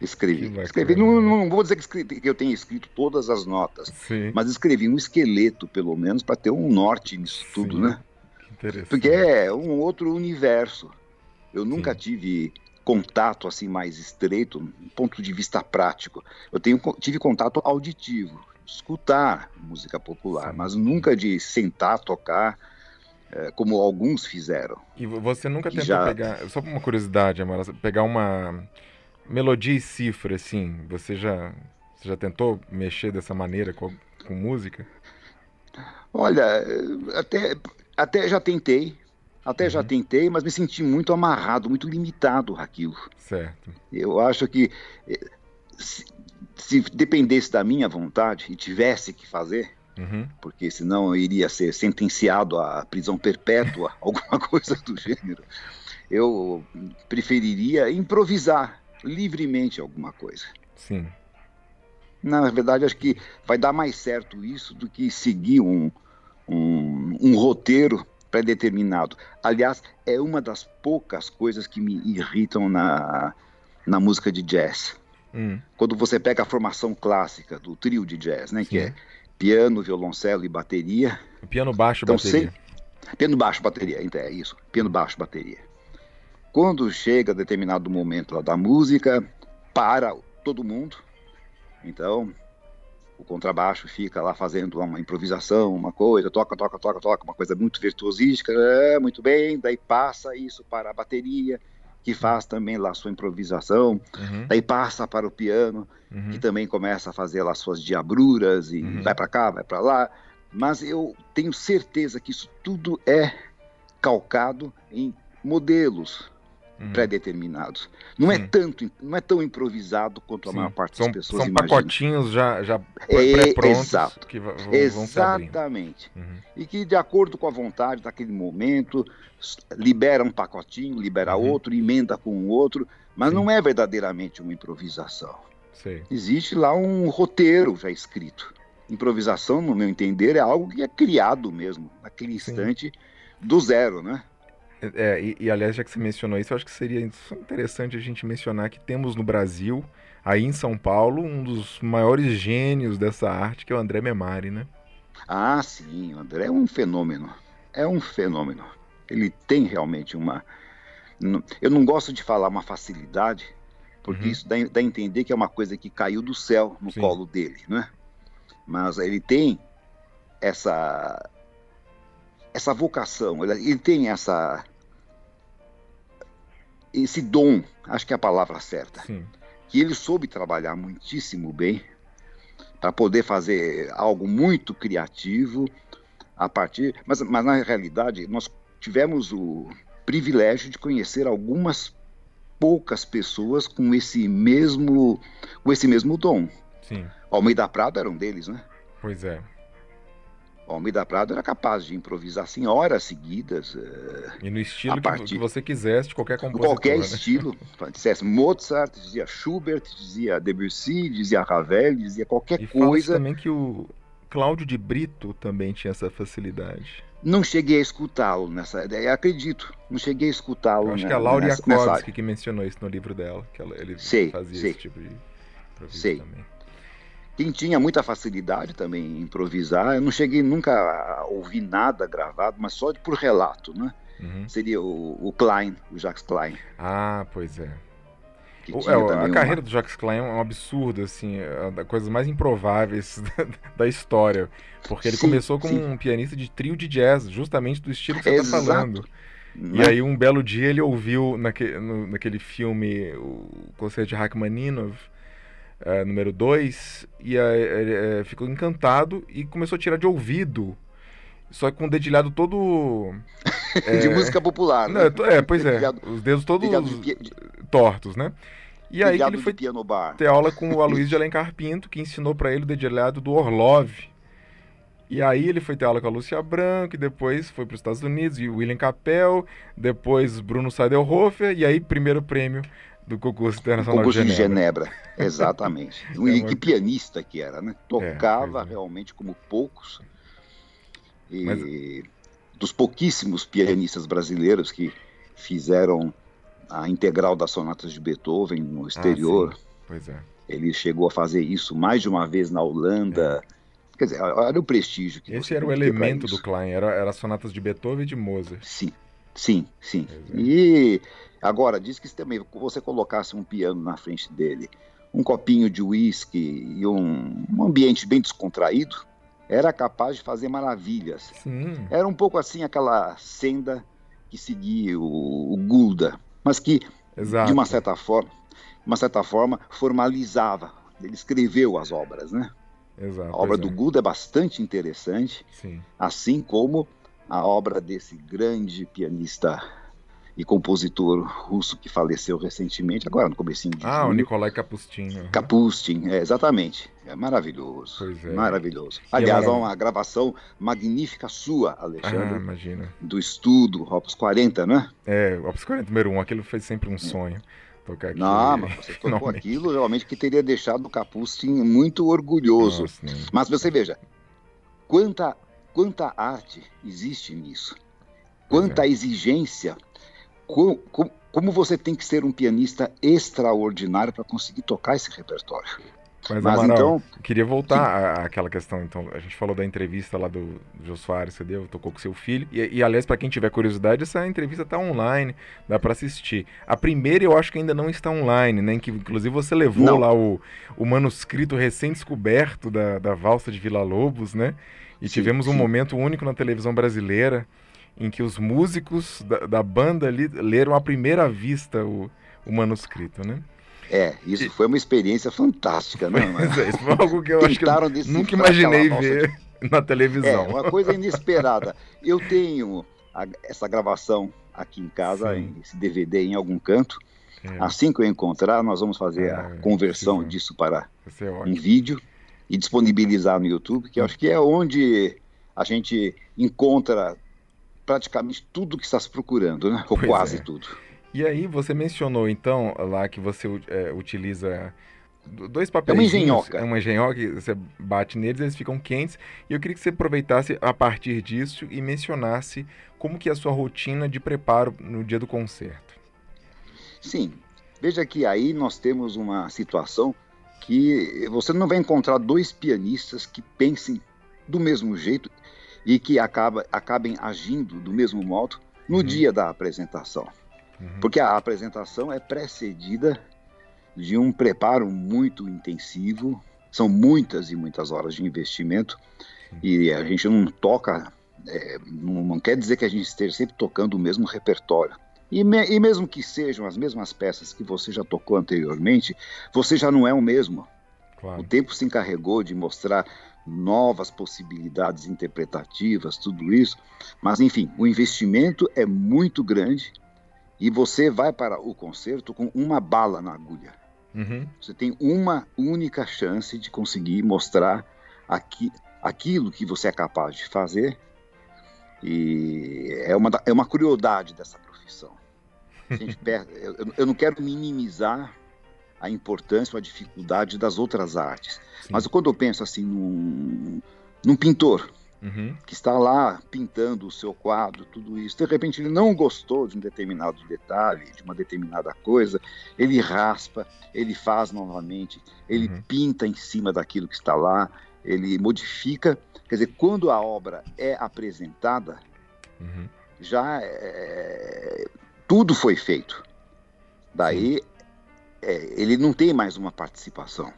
[SPEAKER 2] Escrevi. Escrevi. Não, não, vou dizer que, escrevi, que, eu tenho escrito todas as notas, sim. mas escrevi um esqueleto, pelo menos, para ter um norte nisso sim. tudo, né? Porque é um outro universo. Eu nunca sim. tive contato assim mais estreito, do ponto de vista prático. Eu tenho, tive contato auditivo, escutar música popular, mas nunca de sentar, tocar é, como alguns fizeram.
[SPEAKER 1] E você nunca tentou já... pegar, só por uma curiosidade, Amara, pegar uma melodia e cifra, assim, você já, você já tentou mexer dessa maneira com, com música?
[SPEAKER 2] Olha, até, até já tentei, até uhum. já tentei, mas me senti muito amarrado, muito limitado aquilo. Certo. Eu acho que eh, se, se dependesse da minha vontade e tivesse que fazer, Uhum. Porque senão eu iria ser sentenciado à prisão perpétua, *laughs* alguma coisa do gênero. Eu preferiria improvisar livremente alguma coisa. Sim. Na verdade, acho que vai dar mais certo isso do que seguir um, um, um roteiro pré-determinado. Aliás, é uma das poucas coisas que me irritam na, na música de jazz. Hum. Quando você pega a formação clássica do trio de jazz, né, que é piano, violoncelo e bateria.
[SPEAKER 1] Piano baixo, então, bateria.
[SPEAKER 2] Piano baixo, bateria, então, é isso. Piano baixo, bateria. Quando chega determinado momento lá da música, para todo mundo. Então, o contrabaixo fica lá fazendo uma improvisação, uma coisa, toca, toca, toca, toca, uma coisa muito virtuosística, é, muito bem, daí passa isso para a bateria, que faz também lá sua improvisação, uhum. daí passa para o piano, uhum. que também começa a fazer lá suas diabruras e uhum. vai para cá, vai para lá. Mas eu tenho certeza que isso tudo é calcado em modelos uhum. pré-determinados. Não é tanto, não é tão improvisado quanto a Sim. maior parte das são, pessoas
[SPEAKER 1] são
[SPEAKER 2] imagina.
[SPEAKER 1] São pacotinhos já, já é, prontos
[SPEAKER 2] exato. que vão, Exatamente. Uhum. E que de acordo com a vontade daquele momento, libera um pacotinho, libera uhum. outro, emenda com o outro, mas Sim. não é verdadeiramente uma improvisação. Sei. Existe lá um roteiro já escrito. Improvisação, no meu entender, é algo que é criado mesmo, naquele instante Sim. do zero, né?
[SPEAKER 1] É, e, e, aliás, já que você mencionou isso, eu acho que seria interessante a gente mencionar que temos no Brasil, aí em São Paulo, um dos maiores gênios dessa arte, que é o André Memari, né?
[SPEAKER 2] Ah, sim, o André é um fenômeno. é um fenômeno. Ele tem realmente uma. Eu não gosto de falar uma facilidade, porque uhum. isso dá, dá, a entender que é uma coisa que caiu do céu no Sim. colo dele, não é? Mas ele tem essa essa vocação, ele, tem essa esse dom, acho que é a palavra certa, Sim. que ele soube trabalhar muitíssimo bem para poder fazer algo muito criativo a partir, mas, mas na realidade nós tivemos o privilégio de conhecer algumas poucas pessoas com esse mesmo com esse mesmo dom. Sim. Almeida Prado era um deles, né?
[SPEAKER 1] Pois é.
[SPEAKER 2] O Almeida Prado era capaz de improvisar assim horas seguidas. Uh,
[SPEAKER 1] e no estilo partir... que você quisesse, de qualquer compositor.
[SPEAKER 2] Qualquer
[SPEAKER 1] né?
[SPEAKER 2] estilo. Dissesse Mozart, dizia Schubert, dizia Debussy, dizia Ravel, dizia qualquer
[SPEAKER 1] e
[SPEAKER 2] coisa.
[SPEAKER 1] também que o Cláudio de Brito também tinha essa facilidade.
[SPEAKER 2] Não cheguei a escutá-lo nessa. Acredito, não cheguei a escutá-lo.
[SPEAKER 1] Acho que é a Laura Jakovski que mencionou isso no livro dela, que ela, ele
[SPEAKER 2] sei,
[SPEAKER 1] fazia
[SPEAKER 2] sei.
[SPEAKER 1] esse tipo de
[SPEAKER 2] sei.
[SPEAKER 1] também.
[SPEAKER 2] Quem tinha muita facilidade também em improvisar, eu não cheguei nunca a ouvir nada gravado, mas só por relato, né? Uhum. Seria o, o, Klein, o Jacques Klein.
[SPEAKER 1] Ah, pois é. O, é a carreira do Jacques Klein é um absurdo, assim, é das coisas mais improváveis *laughs* da, da história. Porque ele sim, começou como sim. um pianista de trio de jazz, justamente do estilo que você está falando. E aí um belo dia ele ouviu naque, no, naquele filme o Concerto de Rachmaninoff, é, número 2, e é, ficou encantado e começou a tirar de ouvido. Só que com o dedilhado todo. *laughs*
[SPEAKER 2] de música popular, né?
[SPEAKER 1] Não, é, pois é. Os dedos todos de... tortos, né? E aí ele foi ter aula com o Aloysio de Alencar Pinto, que ensinou para ele o dedilhado do Orlov. E aí ele foi ter aula com a Lúcia Branco, e depois foi para os Estados Unidos, e o William Capel, depois Bruno Seidelhofer, e aí primeiro prêmio do concurso internacional
[SPEAKER 2] concurso
[SPEAKER 1] de Genebra.
[SPEAKER 2] De Genebra exatamente. *laughs* é uma... Que pianista que era, né? Tocava é, realmente como poucos. E Mas... dos pouquíssimos pianistas brasileiros que fizeram a integral das sonatas de Beethoven no exterior.
[SPEAKER 1] Ah, pois é.
[SPEAKER 2] Ele chegou a fazer isso mais de uma vez na Holanda. É. Quer dizer, olha o prestígio que
[SPEAKER 1] Esse era o elemento do Klein, era, era sonatas de Beethoven e de Mozart.
[SPEAKER 2] Sim, sim, sim. É. E Agora, diz que se também você colocasse um piano na frente dele, um copinho de uísque e um, um, ambiente bem descontraído, era capaz de fazer maravilhas.
[SPEAKER 1] Sim.
[SPEAKER 2] Era um pouco assim aquela senda que seguia o, o Gulda, mas que Exato. de uma certa forma, uma certa forma formalizava. Ele escreveu as obras, né?
[SPEAKER 1] Exato,
[SPEAKER 2] a obra do Gulda é bastante interessante,
[SPEAKER 1] Sim.
[SPEAKER 2] assim como a obra desse grande pianista e compositor russo que faleceu recentemente, agora no comecinho de
[SPEAKER 1] Ah, o Nikolai Kapustin.
[SPEAKER 2] Kapustin, é, exatamente. É maravilhoso.
[SPEAKER 1] Pois é.
[SPEAKER 2] Maravilhoso. Aliás, há uma gravação magnífica sua, Alexandre.
[SPEAKER 1] Ah, imagina.
[SPEAKER 2] Do estudo, Opus 40, né?
[SPEAKER 1] É, Opus 40 número 1, aquilo foi sempre um sonho. Tocar aqui,
[SPEAKER 2] não, mas você *laughs* tocou aquilo realmente que teria deixado o Kapustin muito orgulhoso. Nossa, mas você veja, quanta, quanta arte existe nisso. Quanta é. exigência como, como, como você tem que ser um pianista extraordinário para conseguir tocar esse repertório.
[SPEAKER 1] Mas, Mas Amaral, então. Queria voltar àquela questão. Então, a gente falou da entrevista lá do Jô Soares, você deu, tocou com seu filho. E, e aliás, para quem tiver curiosidade, essa entrevista está online, dá para assistir. A primeira eu acho que ainda não está online, né? Que inclusive você levou não. lá o, o manuscrito recém-descoberto da, da Valsa de Vila Lobos, né? E sim, tivemos um sim. momento único na televisão brasileira em que os músicos da, da banda ali leram à primeira vista o, o manuscrito, né?
[SPEAKER 2] É, isso foi uma experiência fantástica, né?
[SPEAKER 1] É, isso foi algo que eu acho que eu nunca imaginei ver na televisão.
[SPEAKER 2] É, uma coisa inesperada. Eu tenho a, essa gravação aqui em casa, em, esse DVD em algum canto. É. Assim que eu encontrar, nós vamos fazer é, a conversão disso para um vídeo e disponibilizar no YouTube, que eu acho que é onde a gente encontra praticamente tudo que está se procurando, né? Ou pois quase é. tudo.
[SPEAKER 1] E aí você mencionou então lá que você é, utiliza dois papéis.
[SPEAKER 2] É uma engenhoca.
[SPEAKER 1] É uma engenhoca você bate neles, eles ficam quentes. E eu queria que você aproveitasse a partir disso e mencionasse como que é a sua rotina de preparo no dia do concerto.
[SPEAKER 2] Sim. Veja que aí nós temos uma situação que você não vai encontrar dois pianistas que pensem do mesmo jeito e que acaba, acabem agindo do mesmo modo no uhum. dia da apresentação. Uhum. Porque a apresentação é precedida de um preparo muito intensivo, são muitas e muitas horas de investimento, e a gente não toca, é, não, não, quer dizer que a gente esteja sempre tocando o mesmo repertório. E, me, e mesmo que sejam as mesmas peças que você já tocou anteriormente, você já não é o mesmo. Claro. O tempo se encarregou de mostrar novas possibilidades interpretativas, tudo isso. Mas, enfim, o investimento é muito grande e você vai para o concerto com uma bala na agulha. Uhum. Você tem uma única chance de conseguir mostrar aqui, aquilo que você é capaz de fazer. E é uma, é uma crueldade dessa profissão. Perde, eu, eu, não quero minimizar a importância ou a dificuldade das outras artes. Sim. Mas quando eu penso assim num, num pintor uhum. que está lá pintando o seu quadro, tudo isso, de repente ele não gostou de um determinado detalhe, de uma determinada coisa, ele raspa, ele faz novamente, ele uhum. pinta em cima daquilo que está lá, ele modifica. Quer dizer, quando a obra é apresentada, uhum. já é, tudo foi feito. Daí é, ele não tem mais uma participação.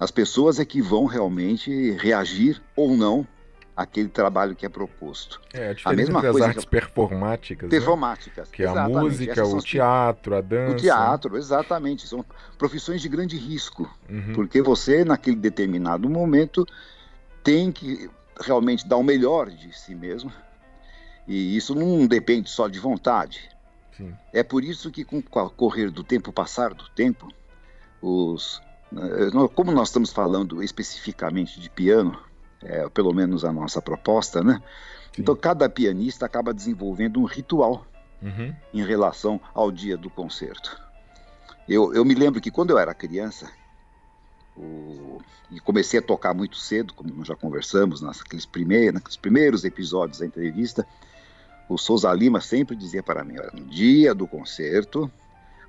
[SPEAKER 2] As pessoas é que vão realmente reagir ou não àquele trabalho que é proposto.
[SPEAKER 1] É, a, a mesma coisa as artes que... performáticas.
[SPEAKER 2] Performáticas.
[SPEAKER 1] Né? Que é a música, o teatro, a dança.
[SPEAKER 2] O teatro, exatamente. São profissões de grande risco. Uhum. Porque você, naquele determinado momento, tem que realmente dar o melhor de si mesmo. E isso não depende só de vontade. Sim. É por isso que, com o correr do tempo, passar do tempo, os, eh, como nós estamos falando especificamente de piano, é, pelo menos a nossa proposta, né? Sim. Então, cada pianista acaba desenvolvendo um ritual uhum. em relação ao dia do concerto. Eu, eu me lembro que quando eu era criança, o, e comecei a tocar muito cedo, como nós já conversamos naqueles primeiros, naqueles primeiros episódios da entrevista, o Souza Lima sempre dizia para mim: olha, no dia do concerto,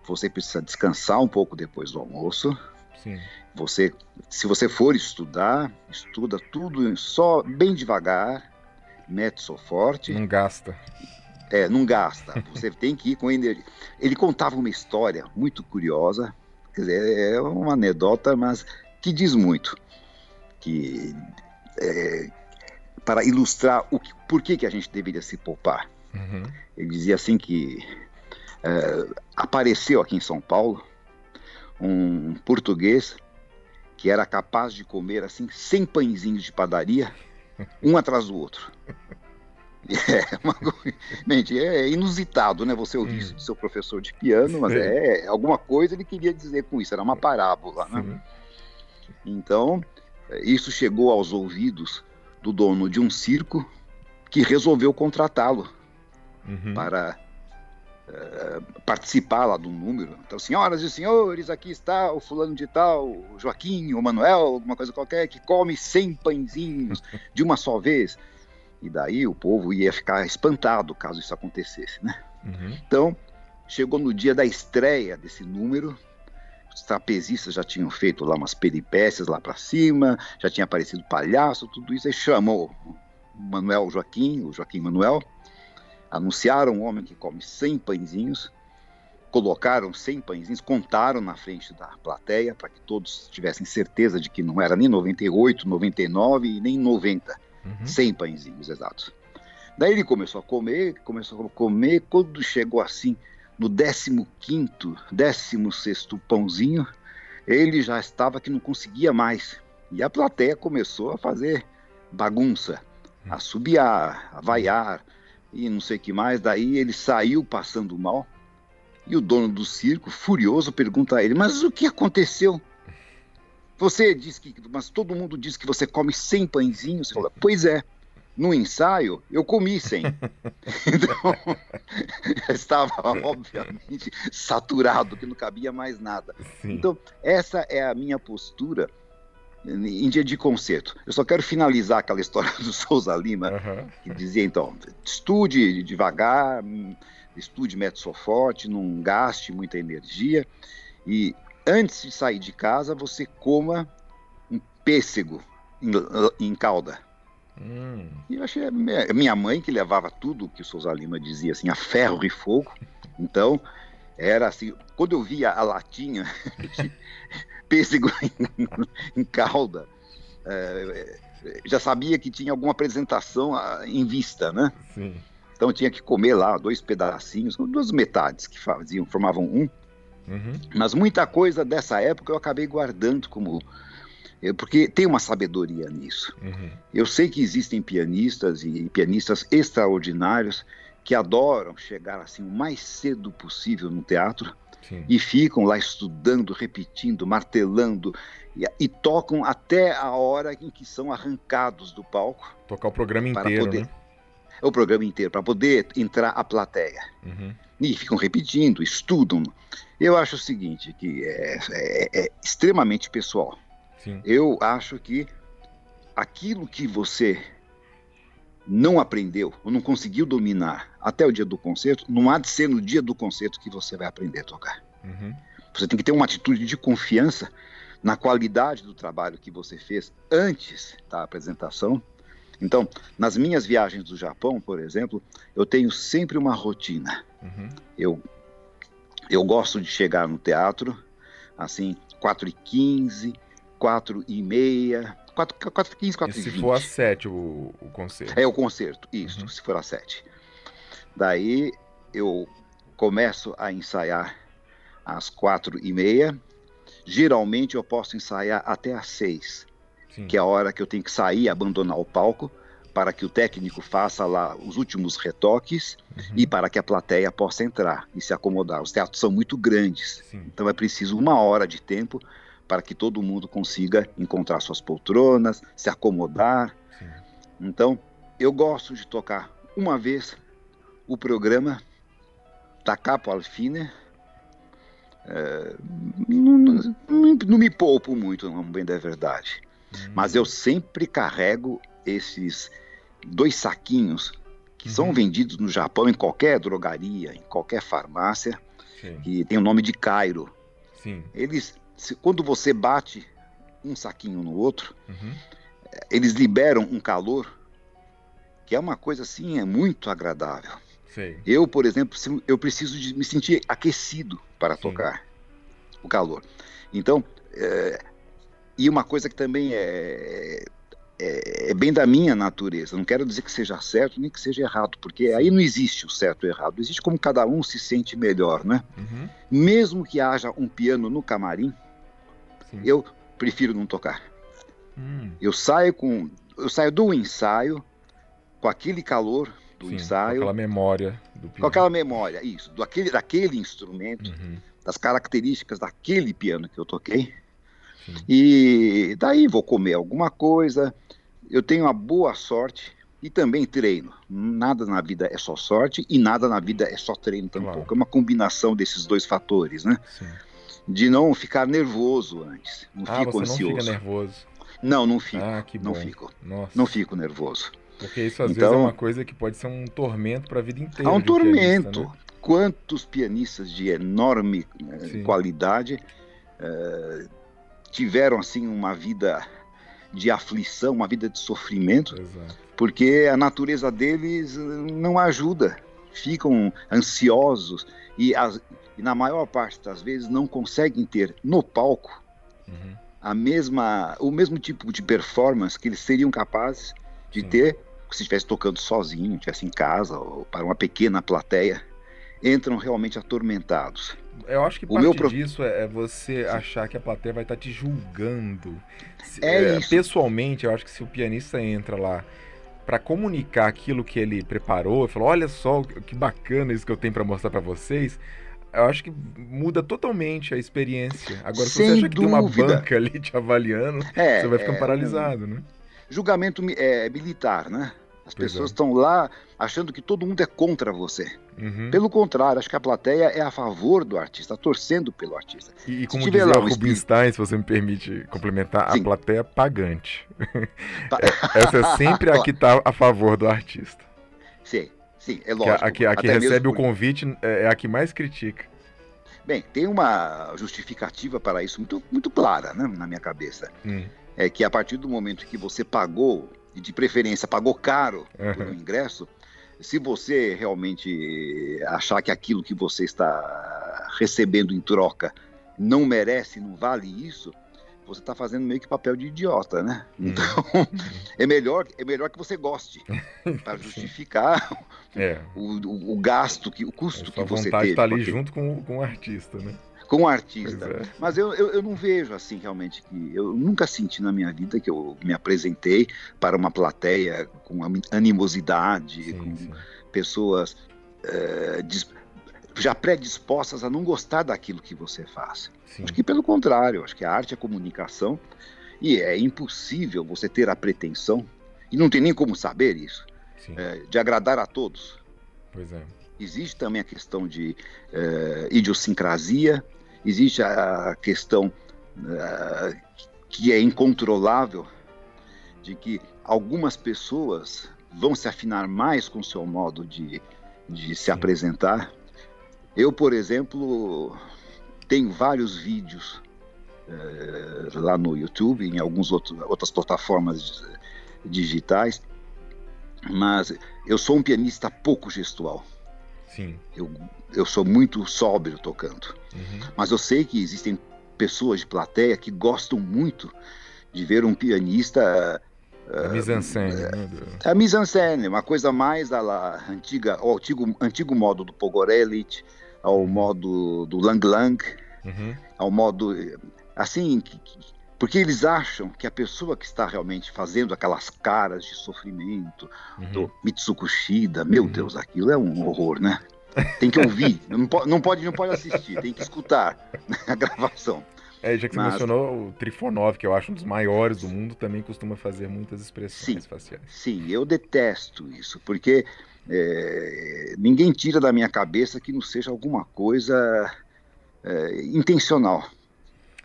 [SPEAKER 2] você precisa descansar um pouco depois do almoço. Sim. Você, se você for estudar, estuda tudo só bem devagar, mezzo forte.
[SPEAKER 1] Não gasta.
[SPEAKER 2] É, não gasta. Você tem que ir com energia. Ele contava uma história muito curiosa, quer dizer, é uma anedota, mas que diz muito. Que é, para ilustrar o que, por que, que a gente deveria se poupar. Uhum. Ele dizia assim que é, apareceu aqui em São Paulo um português que era capaz de comer assim 100 pãezinhos de padaria, um atrás do outro. *laughs* É, uma, gente, é inusitado, né? Você ouvir isso do seu professor de piano, mas é, é alguma coisa ele queria dizer com isso, era uma parábola, né? Então, isso chegou aos ouvidos do dono de um circo que resolveu contratá-lo uhum. para uh, participar lá do número. Então, senhoras e senhores, aqui está o fulano de tal, o Joaquim, o Manuel, alguma coisa qualquer, que come 100 pãezinhos de uma só vez. E daí o povo ia ficar espantado caso isso acontecesse, né? Uhum. Então, chegou no dia da estreia desse número, os trapezistas já tinham feito lá umas peripécias lá para cima, já tinha aparecido palhaço, tudo isso. Aí chamou Manuel Joaquim, o Joaquim Manuel, anunciaram um homem que come 100 pãezinhos, colocaram 100 pãezinhos, contaram na frente da plateia para que todos tivessem certeza de que não era nem 98, 99 e nem 90, uhum. 100 pãezinhos exatos. Daí ele começou a comer, começou a comer, quando chegou assim no 15º, 16º pãozinho, ele já estava que não conseguia mais. E a plateia começou a fazer bagunça, a subiar, a vaiar e não sei o que mais. Daí ele saiu passando mal. E o dono do circo, furioso, pergunta a ele: Mas o que aconteceu? Você disse que. Mas todo mundo diz que você come 100 pãezinhos. Você fala: Pois é no ensaio, eu comi sem. *laughs* então, *laughs* estava obviamente saturado, que não cabia mais nada. Sim. Então, essa é a minha postura em dia de concerto. Eu só quero finalizar aquela história *laughs* do Souza Lima, uhum. que dizia então: estude devagar, estude mezzo forte, não gaste muita energia e antes de sair de casa você coma um pêssego em, em calda Hum. E eu achei minha mãe que levava tudo que o Souza Lima dizia assim a ferro e fogo. Então era assim, quando eu via a latinha de *laughs* pêssego em, em calda, é, já sabia que tinha alguma apresentação ah, em vista, né? Sim. Então tinha que comer lá dois pedacinhos, duas metades que faziam, formavam um. Uhum. Mas muita coisa dessa época eu acabei guardando como porque tem uma sabedoria nisso. Uhum. Eu sei que existem pianistas e pianistas extraordinários que adoram chegar assim o mais cedo possível no teatro Sim. e ficam lá estudando, repetindo, martelando e, e, tocam até a hora em que são arrancados do palco.
[SPEAKER 1] Tocar o programa inteiro,
[SPEAKER 2] poder,
[SPEAKER 1] né?
[SPEAKER 2] O programa inteiro, para poder entrar a plateia. Uhum. E ficam repetindo, estudam. Eu acho o seguinte, que é, é, é extremamente pessoal. Sim. Eu acho que aquilo que você não aprendeu ou não conseguiu dominar até o dia do concerto, não há de ser no dia do concerto que você vai aprender a tocar. Uhum. Você tem que ter uma atitude de confiança na qualidade do trabalho que você fez antes da apresentação. Então, nas minhas viagens do Japão, por exemplo, eu tenho sempre uma rotina. Uhum. Eu, eu gosto de chegar no teatro, assim, 4 e 15 4 e meia, 4, 4 15, 4 e,
[SPEAKER 1] se 20. for às 7 o, o concerto?
[SPEAKER 2] É o concerto, isso, uhum. se for às 7. Daí eu começo a ensaiar às 4 e meia. Geralmente eu posso ensaiar até às 6, Sim. que é a hora que eu tenho que sair e abandonar o palco para que o técnico faça lá os últimos retoques uhum. e para que a plateia possa entrar e se acomodar. Os teatros são muito grandes, Sim. então é preciso uma hora de tempo para que todo mundo consiga encontrar suas poltronas, se acomodar. Sim. Então, eu gosto de tocar uma vez o programa da Capo Alfine. É, não, não, não, me poupo muito, não bem da verdade. Hum. Mas eu sempre carrego esses dois saquinhos que uhum. são vendidos no Japão em qualquer drogaria, em qualquer farmácia, Sim. que tem o nome de Cairo. Sim. Eles se, quando você bate um saquinho no outro, uhum. eles liberam um calor que é uma coisa assim, é muito agradável. Sei. Eu, por exemplo, eu preciso de me sentir aquecido para Sim. tocar o calor. Então, é, e uma coisa que também é, é, é, bem da minha natureza. Não quero dizer que seja certo nem que seja errado, porque aí não existe o certo e o errado. Existe como cada um se sente melhor, né? Uhum. Mesmo que haja um piano no camarim, Sim. eu prefiro não tocar. Hum. Eu saio com, eu saio do ensaio com aquele calor do Sim, ensaio,
[SPEAKER 1] com aquela memória do
[SPEAKER 2] piano. com aquela memória, isso, do aquele, daquele instrumento, uhum. das características daquele piano que eu toquei. Sim. E daí vou comer alguma coisa. Eu tenho uma boa sorte e também treino. Nada na vida é só sorte e nada na vida é só treino tampouco. Claro. É uma combinação desses dois fatores, né? Sim de não ficar nervoso antes. Não
[SPEAKER 1] ah,
[SPEAKER 2] fico
[SPEAKER 1] você
[SPEAKER 2] ansioso.
[SPEAKER 1] Não fica nervoso.
[SPEAKER 2] Não, não fico.
[SPEAKER 1] Ah, que bom.
[SPEAKER 2] Não fico.
[SPEAKER 1] Nossa.
[SPEAKER 2] Não fico nervoso.
[SPEAKER 1] Porque isso às então, vezes é uma coisa que pode ser um tormento para a vida inteira.
[SPEAKER 2] É um tormento. Pianista, né? Quantos pianistas de enorme eh, qualidade uh, tiveram assim uma vida de aflição, uma vida de sofrimento, Exato. porque a natureza deles não ajuda. Ficam ansiosos e as, e na maior parte das vezes não conseguem ter no palco uhum. a mesma, o mesmo tipo de performance que eles seriam capazes de Sim. ter se estivesse tocando sozinho, estivesse em casa ou para uma pequena plateia, entram realmente atormentados.
[SPEAKER 1] Eu acho que o parte meu disso é, é você Sim. achar que a plateia vai estar te julgando.
[SPEAKER 2] É, é.
[SPEAKER 1] Pessoalmente, eu acho que se o pianista entra lá para comunicar aquilo que ele preparou, falou: olha só que bacana isso que eu tenho para mostrar para vocês eu acho que muda totalmente a experiência. Agora, se você acha que dúvida. tem uma banca ali te avaliando, é, você vai ficar é, paralisado, né?
[SPEAKER 2] Julgamento é, militar, né? As pois pessoas estão é. lá achando que todo mundo é contra você. Uhum. Pelo contrário, acho que a plateia é a favor do artista, torcendo pelo artista.
[SPEAKER 1] E, e como se dizia o Rubinstein, se você me permite complementar, Sim. a plateia é pagante. Pa... *laughs* É, essa é sempre a que está a favor do artista.
[SPEAKER 2] Sim. Sim, é lógico.
[SPEAKER 1] A, que, a que recebe o convite é, é a que mais critica.
[SPEAKER 2] Bem, tem uma justificativa para isso muito, muito clara né, na minha cabeça. Hum. É que a partir do momento que você pagou e de preferência pagou caro uhum. um ingresso, se você realmente achar que aquilo que você está recebendo em troca não merece, não vale isso, você está fazendo meio que papel de idiota, né? Uhum. Então *laughs* é melhor é melhor que você goste *laughs* para justificar é. o, o, o, gasto que o custo que você
[SPEAKER 1] teve.
[SPEAKER 2] Está
[SPEAKER 1] ali porque... junto com, com o artista, né?
[SPEAKER 2] Com o artista. É. Mas eu, eu, eu, não vejo assim realmente que eu nunca senti na minha vida que eu me apresentei para uma plateia com animosidade, sim, com sim. pessoas é, já predispostas a não gostar daquilo que você faz. Sim. Acho que pelo contrário, acho que a arte é comunicação e é impossível você ter a pretensão, e não tem nem como saber isso, é, de agradar a todos.
[SPEAKER 1] Pois é.
[SPEAKER 2] Existe também a questão de é, idiosincrasia, existe a questão é, que é incontrolável de que algumas pessoas vão se afinar mais com o seu modo de, de se Sim. apresentar eu, por exemplo, tenho vários vídeos é, lá no YouTube, em algumas outras plataformas digitais, mas eu sou um pianista pouco gestual.
[SPEAKER 1] Sim.
[SPEAKER 2] Eu, eu sou muito sóbrio tocando. Uhum. Mas eu sei que existem pessoas de plateia que gostam muito de ver um pianista
[SPEAKER 1] a mise-en-scène, né?
[SPEAKER 2] A mise-en-scène, uma coisa mais da lá, antiga, o antigo, antigo modo do Pogorelic, ao modo do Lang Lang, uhum. ao modo assim, porque eles acham que a pessoa que está realmente fazendo aquelas caras de sofrimento, uhum. do Mitsukushida, meu uhum. Deus, aquilo é um horror, né? Tem que ouvir, *laughs* não, pode, não pode, não pode assistir, tem que escutar *laughs* a gravação.
[SPEAKER 1] É, já que você Mas... mencionou o Trifonov, que eu acho um dos maiores do mundo, também costuma fazer muitas expressões
[SPEAKER 2] sim,
[SPEAKER 1] faciais.
[SPEAKER 2] Sim, eu detesto isso, porque é, ninguém tira da minha cabeça que não seja alguma coisa é, intencional.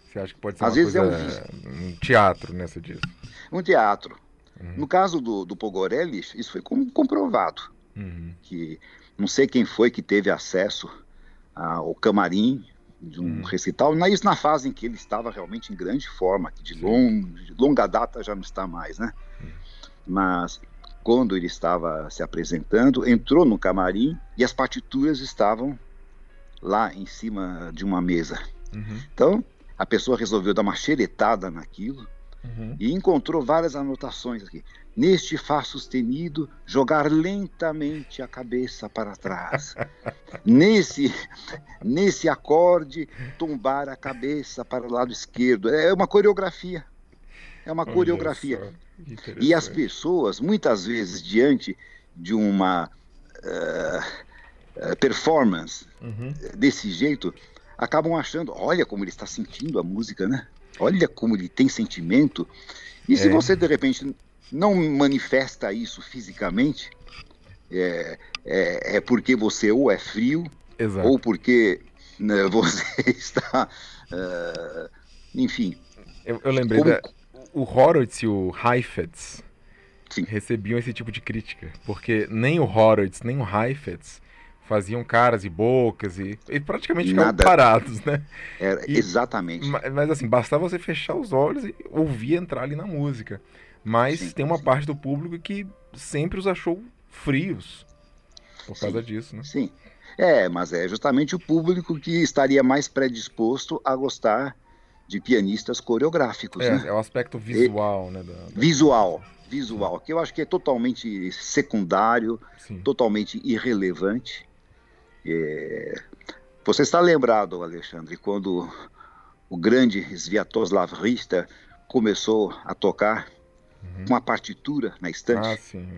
[SPEAKER 1] Você acha que pode ser Às vezes é um, um teatro, né, você diz?
[SPEAKER 2] Um teatro. Uhum. No caso do, do Pogorelli, isso foi comprovado. Uhum. Que não sei quem foi que teve acesso ao camarim de um uhum. recital, isso na fase em que ele estava realmente em grande forma, que de, long, de longa data já não está mais, né? Uhum. Mas quando ele estava se apresentando, entrou no camarim e as partituras estavam lá em cima de uma mesa. Uhum. Então, a pessoa resolveu dar uma xeretada naquilo uhum. e encontrou várias anotações aqui. Neste Fá sustenido, jogar lentamente a cabeça para trás. *laughs* nesse, nesse acorde, tombar a cabeça para o lado esquerdo. É uma coreografia. É uma Olha coreografia. E as pessoas, muitas vezes, diante de uma uh, performance uhum. desse jeito, acabam achando: olha como ele está sentindo a música, né? Olha como ele tem sentimento. E se é. você, de repente, não manifesta isso fisicamente, é, é, é porque você ou é frio, Exato. ou porque né, *laughs* você está. Uh, enfim.
[SPEAKER 1] Eu, eu lembrei como, da o Horowitz e o Heifetz Sim. recebiam esse tipo de crítica, porque nem o Horowitz nem o Heifetz faziam caras e bocas e, e praticamente ficavam Nada. parados, né?
[SPEAKER 2] Era, e, exatamente.
[SPEAKER 1] Mas, mas, assim, bastava você fechar os olhos e ouvir entrar ali na música. Mas sim, tem uma sim. parte do público que sempre os achou frios por sim, causa disso, né?
[SPEAKER 2] Sim. É, mas é justamente o público que estaria mais predisposto a gostar de pianistas coreográficos.
[SPEAKER 1] É,
[SPEAKER 2] né?
[SPEAKER 1] é o aspecto visual, e, né? Da, da...
[SPEAKER 2] Visual, visual, que eu acho que é totalmente secundário, Sim. totalmente irrelevante. É... Você está lembrado, Alexandre, quando o grande Sviatoslav Richter começou a tocar uhum. uma partitura na estante?
[SPEAKER 1] Ah, sim.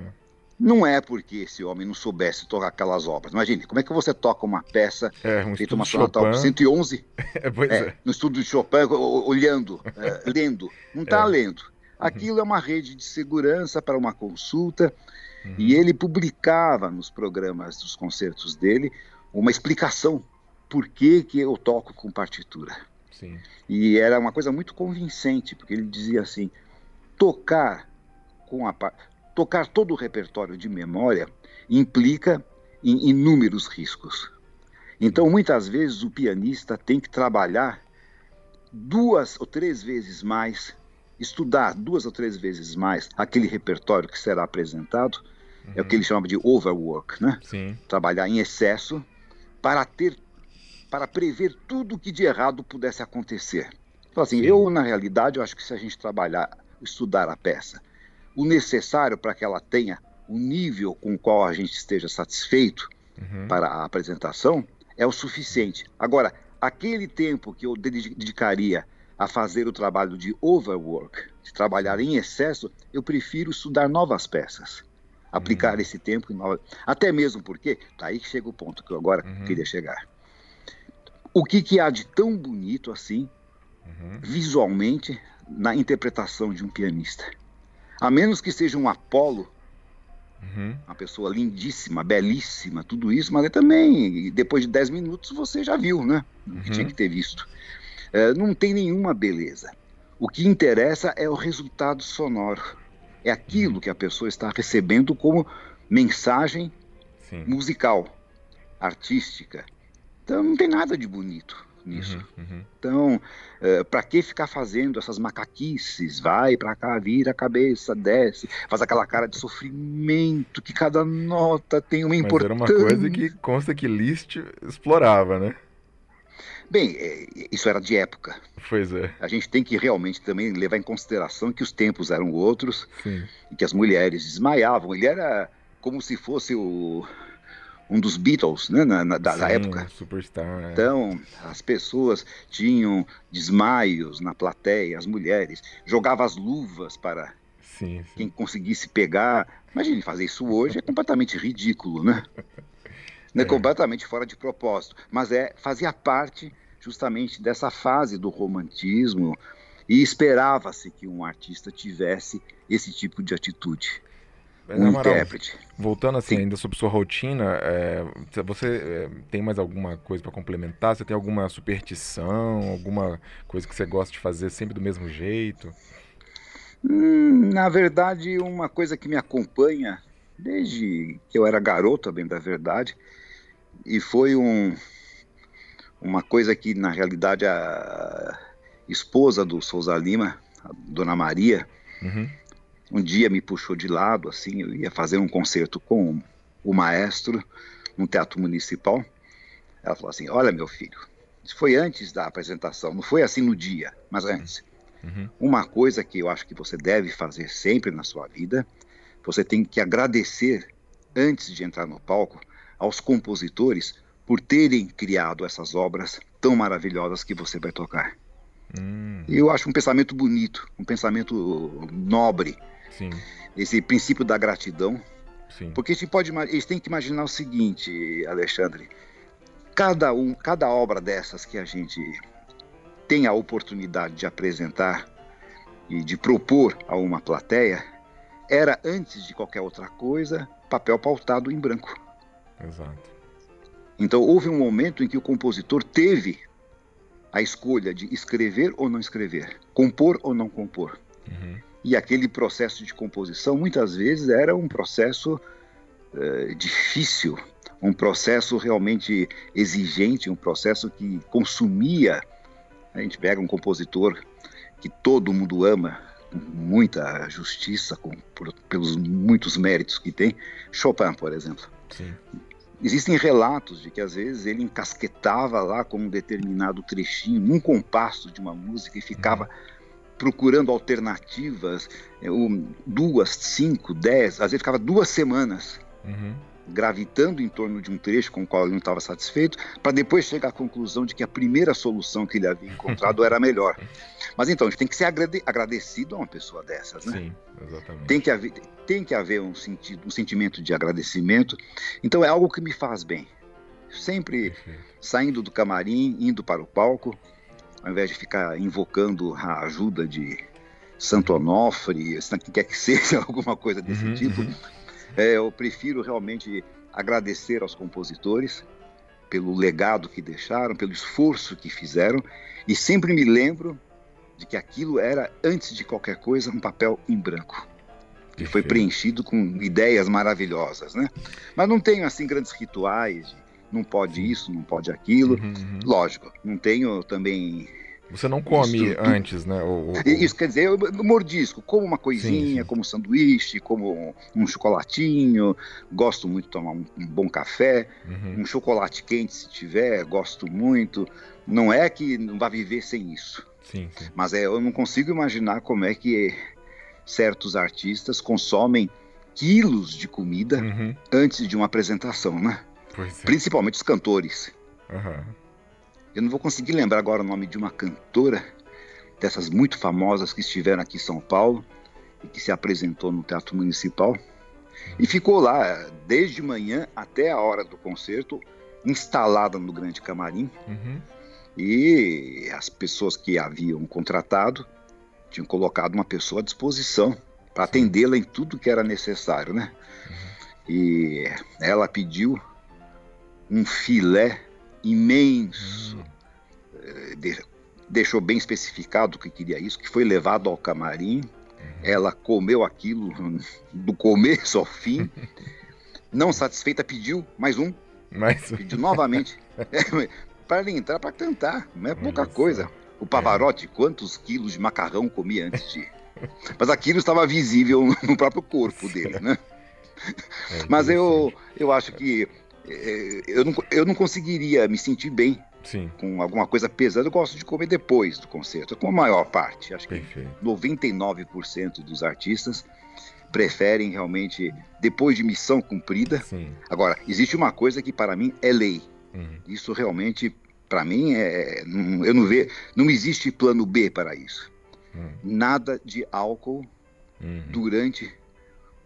[SPEAKER 2] Não é porque esse homem não soubesse tocar aquelas obras. Imagine, como é que você toca uma peça
[SPEAKER 1] é, um
[SPEAKER 2] feita uma sonata 111 *laughs*
[SPEAKER 1] é, pois é, é.
[SPEAKER 2] no estudo de Chopin, olhando, é, lendo. Não está é. lendo. Uhum. Aquilo é uma rede de segurança para uma consulta. Uhum. E ele publicava nos programas dos concertos dele uma explicação por que, que eu toco com partitura.
[SPEAKER 1] Sim.
[SPEAKER 2] E era uma coisa muito convincente, porque ele dizia assim: tocar com a tocar todo o repertório de memória implica em inúmeros riscos. Então, muitas vezes, o pianista tem que trabalhar duas ou três vezes mais estudar duas ou três vezes mais aquele repertório que será apresentado, uhum. é o que ele chama de overwork, né?
[SPEAKER 1] Sim.
[SPEAKER 2] Trabalhar em excesso para ter, para prever tudo o que de errado pudesse acontecer. Então, assim, Sim. eu, na realidade, eu acho que se a gente trabalhar, estudar a peça, o necessário para que ela tenha o nível com o qual a gente esteja satisfeito uhum. para a apresentação, é o suficiente. Agora, aquele tempo que eu dedicaria a fazer o trabalho de overwork, de trabalhar em excesso, eu prefiro estudar novas peças. Aplicar uhum. esse tempo em novas. Até mesmo porque, daí tá que chega o ponto que eu agora uhum. queria chegar. O que, que há de tão bonito assim, uhum. visualmente, na interpretação de um pianista? A menos que seja um Apolo Uhum. Uma pessoa lindíssima, belíssima, tudo isso, mas também, depois de 10 minutos, você já viu, né? O que uhum. tinha que ter visto. É, não tem nenhuma beleza. O que interessa é o resultado sonoro. É aquilo que a pessoa está recebendo como mensagem Sim. musical, artística. Então não tem nada de bonito nisso. Uhum, uhum. Então, é, para que ficar fazendo essas macaquices? Vai para cá, vira a cabeça, desce, faz aquela cara de sofrimento, que cada nota tem uma importância.
[SPEAKER 1] Mas era uma coisa que consta que Liszt explorava, né?
[SPEAKER 2] Bem, é, isso era de época.
[SPEAKER 1] Pois é.
[SPEAKER 2] A gente tem que realmente também levar em consideração que os tempos eram outros Sim. e que as mulheres desmaiavam. Ele era como se fosse o um dos Beatles, né, na, na da, Sim, época.
[SPEAKER 1] Superstar. É.
[SPEAKER 2] Então, as pessoas tinham desmaios na plateia, as mulheres jogavam as luvas para sim, sim. quem conseguisse pegar. Imagine fazer isso hoje é completamente ridículo, *laughs* né? é. completamente fora de propósito, mas é fazia parte justamente dessa fase do romantismo e esperava-se que um artista tivesse esse tipo de atitude um Amaral, intérprete.
[SPEAKER 1] Voltando assim, Sim. ainda sobre sua rotina, é, você é, tem mais alguma coisa para complementar? Você tem alguma superstição, alguma coisa que você gosta de fazer sempre do mesmo jeito?
[SPEAKER 2] Hum, na verdade, uma coisa que me acompanha desde que eu era garoto, bem da verdade, e foi um, uma coisa que na realidade a esposa do Souza Lima, a Dona Maria, uhum um dia me puxou de lado, assim, eu ia fazer um concerto com o maestro no Teatro Municipal. Ela falou assim: Olha, meu filho, isso foi antes da apresentação, não foi assim no dia, mas antes. Uhum. Uma coisa que eu acho que você deve fazer sempre na sua vida, você tem que agradecer antes de entrar no palco aos compositores por terem criado essas obras tão maravilhosas que você vai tocar. Hum. Eu acho um pensamento bonito, um pensamento nobre,
[SPEAKER 1] Sim.
[SPEAKER 2] Esse princípio da gratidão.
[SPEAKER 1] Sim.
[SPEAKER 2] Porque a gente pode, gente tem que imaginar o seguinte, Alexandre. Cada, um, cada obra dessas que a gente tem a oportunidade de apresentar e de propor a uma plateia, era, antes de qualquer outra coisa, papel pautado em branco.
[SPEAKER 1] Exato.
[SPEAKER 2] Então houve um momento em que o compositor teve a escolha de escrever ou não escrever, compor ou não compor. Uhum. E aquele processo de composição muitas vezes era um processo uh, difícil, um processo realmente exigente, um processo que consumia. A gente pega um compositor que todo mundo ama, com muita justiça, com, por, pelos muitos méritos que tem, Chopin, por exemplo.
[SPEAKER 1] Sim.
[SPEAKER 2] Existem relatos de que às vezes ele encasquetava lá com um determinado trechinho, um compasso de uma música e ficava uhum procurando alternativas, é, duas, cinco, dez, às vezes ficava duas semanas uhum. gravitando em torno de um trecho com o qual ele não estava satisfeito, para depois chegar à conclusão de que a primeira solução que ele havia encontrado *laughs* era a melhor. Mas então, a gente tem que ser agradecido a uma pessoa dessas, né?
[SPEAKER 1] Sim, exatamente.
[SPEAKER 2] Tem que haver, tem que haver um, sentido, um sentimento de agradecimento. Então, é algo que me faz bem. Sempre Perfeito. saindo do camarim, indo para o palco, ao invés de ficar invocando a ajuda de Santo Onofre, que quer que seja *laughs* alguma coisa desse uhum, tipo, uhum. É, eu prefiro realmente agradecer aos compositores pelo legado que deixaram, pelo esforço que fizeram, e sempre me lembro de que aquilo era, antes de qualquer coisa, um papel em branco. Que foi preenchido com ideias maravilhosas, né? Mas não tenho, assim, grandes rituais não pode isso, não pode aquilo. Uhum, uhum. Lógico, não tenho também
[SPEAKER 1] Você não come isso, antes, né?
[SPEAKER 2] Isso quer dizer, eu mordisco, como uma coisinha, sim, sim. como um sanduíche, como um chocolatinho. Gosto muito de tomar um, um bom café, uhum. um chocolate quente se tiver, gosto muito. Não é que não vá viver sem isso. Sim, sim. Mas é, eu não consigo imaginar como é que certos artistas consomem quilos de comida uhum. antes de uma apresentação, né? É. Principalmente os cantores. Uhum. Eu não vou conseguir lembrar agora o nome de uma cantora dessas muito famosas que estiveram aqui em São Paulo e que se apresentou no Teatro Municipal e ficou lá desde manhã até a hora do concerto, instalada no grande camarim. Uhum. E as pessoas que haviam contratado tinham colocado uma pessoa à disposição para atendê-la em tudo que era necessário, né? Uhum. E ela pediu um filé imenso, uhum. de, deixou bem especificado que queria isso, que foi levado ao camarim. Uhum. Ela comeu aquilo *laughs* do começo ao fim. Não satisfeita, pediu mais um. Mais um. Pediu novamente. *laughs* É, para entrar para cantar, não é pouca Nossa. coisa. O Pavarotti, é. quantos quilos de macarrão comia antes de. *laughs* Mas aquilo estava visível no próprio corpo dele, né? É Mas eu, eu acho que eu não, eu não conseguiria me sentir bem Sim. com alguma coisa pesada. Eu gosto de comer depois do concerto, com a maior parte. Acho que Perfeito. 99% dos artistas preferem realmente depois de missão cumprida. Sim. Agora, existe uma coisa que para mim é lei. Uhum. Isso realmente para mim, é, não, eu não vejo, não existe plano B para isso. Hum. Nada de álcool uhum. durante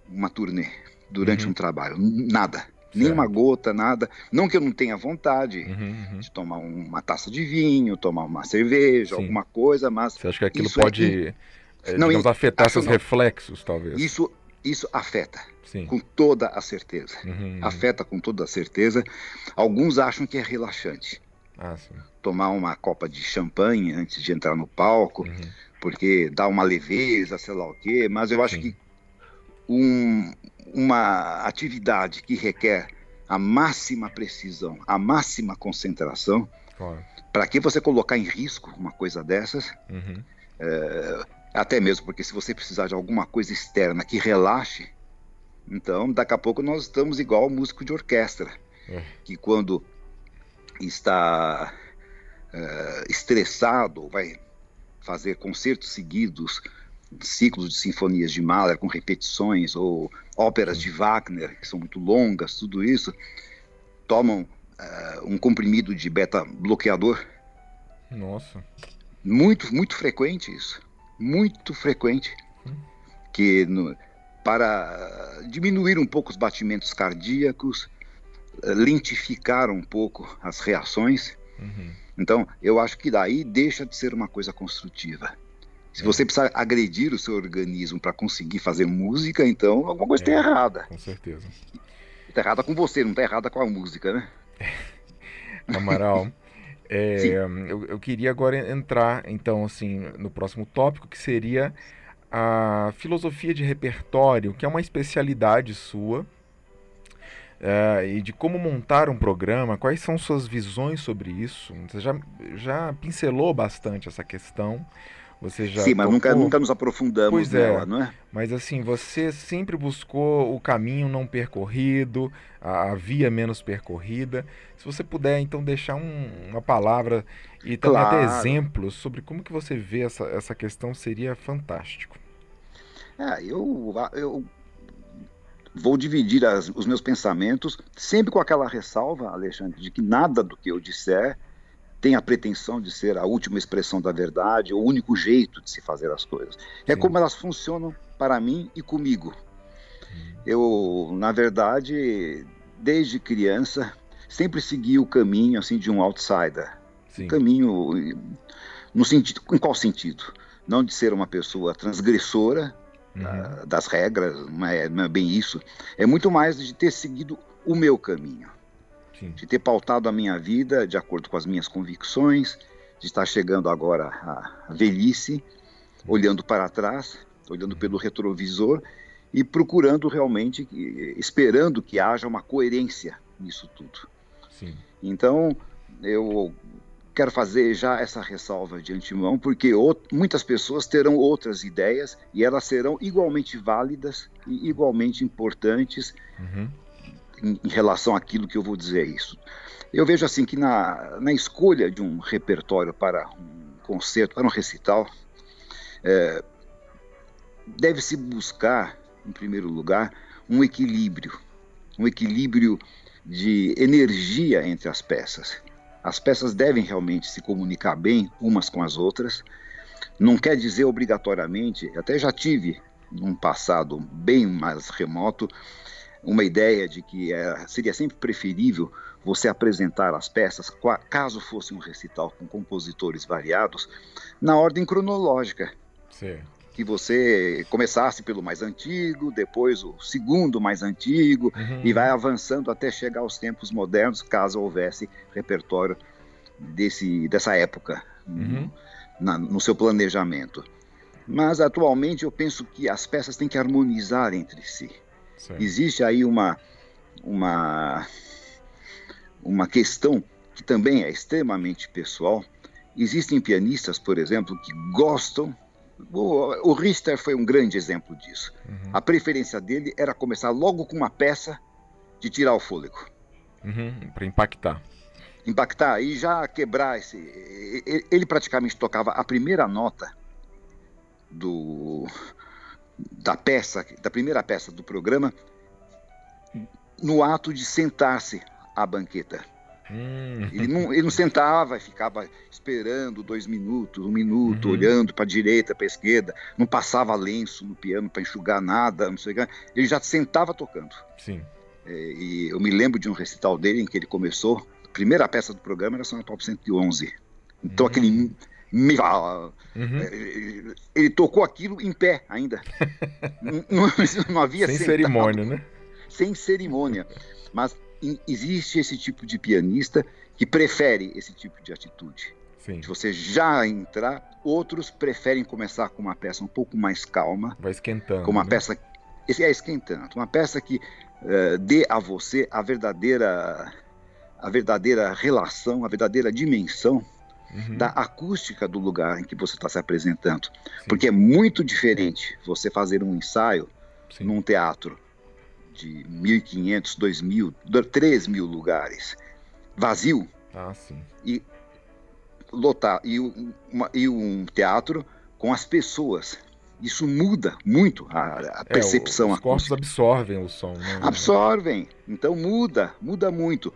[SPEAKER 2] uma turnê, durante uhum. um trabalho, nada. Certo. Nem uma gota, nada. Não que eu não tenha vontade uhum, uhum. de tomar uma taça de vinho, tomar uma cerveja, Sim. alguma coisa, mas.
[SPEAKER 1] Você acha que aquilo pode é, é, não, digamos, afetar seus não. reflexos, talvez?
[SPEAKER 2] Isso, isso afeta. Sim. Com toda a certeza. Uhum, uhum. Afeta com toda a certeza. Alguns acham que é relaxante. Ah, tomar uma copa de champanhe antes de entrar no palco, uhum. porque dá uma leveza, sei lá o quê, mas eu acho sim. que um, uma atividade que requer a máxima precisão, a máxima concentração, claro. para que você colocar em risco uma coisa dessas? Uhum. É, até mesmo porque se você precisar de alguma coisa externa que relaxe, então daqui a pouco nós estamos igual ao músico de orquestra, é. que quando está uh, estressado, vai fazer concertos seguidos, ciclos de sinfonias de Mahler com repetições, ou óperas de Wagner, que são muito longas, tudo isso, tomam uh, um comprimido de beta-bloqueador.
[SPEAKER 1] Nossa.
[SPEAKER 2] Muito, muito frequente isso. Muito frequente. Hum. Que no, para diminuir um pouco os batimentos cardíacos, eh, lentificar um pouco as reações. Uhum. Então, eu acho que daí deixa de ser uma coisa construtiva. Se você precisar agredir o seu organismo para conseguir fazer música, então alguma coisa está é, errada.
[SPEAKER 1] Com certeza.
[SPEAKER 2] Está errada com você, não está errada com a música, né? *laughs*
[SPEAKER 1] Amaral, é, eu, eu, queria agora entrar, então, assim, no próximo tópico, que seria a filosofia de repertório, que é uma especialidade sua, é, e de como montar um programa, quais são suas visões sobre isso? Você já, já pincelou bastante essa questão. Você já
[SPEAKER 2] Sim, mas nunca, nunca nos aprofundamos pois é, nela, não é?
[SPEAKER 1] Mas assim, você sempre buscou o caminho não percorrido, a, a via menos percorrida. Se você puder, então, deixar um, uma palavra e também claro. até exemplos sobre como que você vê essa, essa questão, seria fantástico.
[SPEAKER 2] É, eu, eu vou dividir as, os meus pensamentos, sempre com aquela ressalva, Alexandre, de que nada do que eu disser tem a pretensão de ser a última expressão da verdade, o único jeito de se fazer as coisas. É Sim. Como elas funcionam para mim e comigo. Eu, na verdade, desde criança, sempre segui o caminho assim de um outsider. Sim. caminho no sentido, em qual sentido? Não de ser uma pessoa transgressora, uhum. das regras, não é, não é, bem isso. É muito mais de ter seguido o meu caminho, Sim. de ter pautado a minha vida de acordo com as minhas convicções, de estar chegando agora à velhice, olhando para trás, olhando uhum. pelo retrovisor e procurando realmente, esperando que haja uma coerência nisso tudo. Sim. Então, eu quero fazer já essa ressalva de antemão, porque muitas pessoas terão outras ideias e elas serão igualmente válidas e igualmente importantes uhum. Em, relação àquilo que eu vou dizer isso. Eu vejo assim que na, na escolha de um repertório para um concerto, para um recital, é, deve-se buscar, em primeiro lugar, um equilíbrio, um equilíbrio de energia entre as peças. As peças devem realmente se comunicar bem umas com as outras. Não quer dizer obrigatoriamente, até já tive num passado bem mais remoto, uma ideia de que é, seria sempre preferível você apresentar as peças, caso fosse um recital com compositores variados, na ordem cronológica. Sim que você começasse pelo mais antigo, depois o segundo mais antigo, uhum. e vai avançando até chegar aos tempos modernos, caso houvesse repertório desse, dessa época uhum. na, no seu planejamento. Mas atualmente eu penso que as peças têm que harmonizar entre si. Existe aí uma, uma, uma questão que também é extremamente pessoal. Existem pianistas, por exemplo, que gostam o, o Richter foi um grande exemplo disso. Uhum. A preferência dele era começar logo com uma peça de tirar o fôlego.
[SPEAKER 1] Uhum, para impactar.
[SPEAKER 2] Impactar e já quebrar esse. Ele praticamente tocava a primeira nota do da peça, da primeira peça do programa, no ato de sentar-se à banqueta. Hum. Ele, não, ele não sentava, ficava esperando dois minutos, um minuto, uhum. olhando para a direita, para a esquerda, não passava lenço no piano para enxugar nada, não sei o que. Ele já sentava tocando. Sim. É, e eu me lembro de um recital dele em que ele começou, a primeira peça do programa era São Top 111. Então uhum. aquele Uhum. É, ele tocou aquilo em pé ainda. não, *laughs* não, havia
[SPEAKER 1] Sem sentado, cerimônia, né?
[SPEAKER 2] Sem cerimônia. Mas existe esse tipo de pianista que prefere esse tipo de atitude. Sim. De você já entrar, outros preferem começar com uma peça um pouco mais calma.
[SPEAKER 1] Vai esquentando.
[SPEAKER 2] Com uma né? peça. Esse é esquentando. Uma peça que uh, dê a você a verdadeira, a verdadeira relação, a verdadeira dimensão uhum. da acústica do lugar em que você está se apresentando. Sim. Porque é muito diferente você fazer um ensaio Sim. num teatro de 1.500, 2.000, 3.000 lugares, vazio. Ah. E lotar e, uma, e um teatro com as pessoas. Isso muda muito a, a percepção.
[SPEAKER 1] É, os corpos absorvem o som. Né?
[SPEAKER 2] Absorvem. Então muda, muda muito.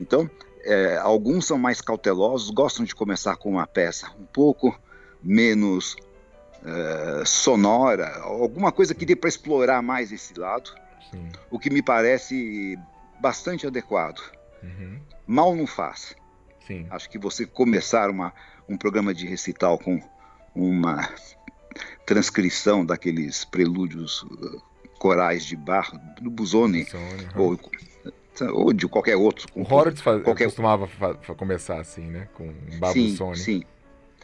[SPEAKER 2] Então, é, alguns são mais cautelosos, gostam de começar com uma peça um pouco menos é, sonora, alguma coisa que dê para explorar mais esse lado. Sim. o que me parece bastante adequado. Uhum. Mal não faz. Sim. Acho que você começar uma, um programa de recital com uma transcrição daqueles prelúdios uh, corais de Bach, do Busoni, uhum. ou, ou, de qualquer outro.
[SPEAKER 1] O Horowitz qualquer... costumava começar assim, né? Com um Babusoni.
[SPEAKER 2] Sim, sim.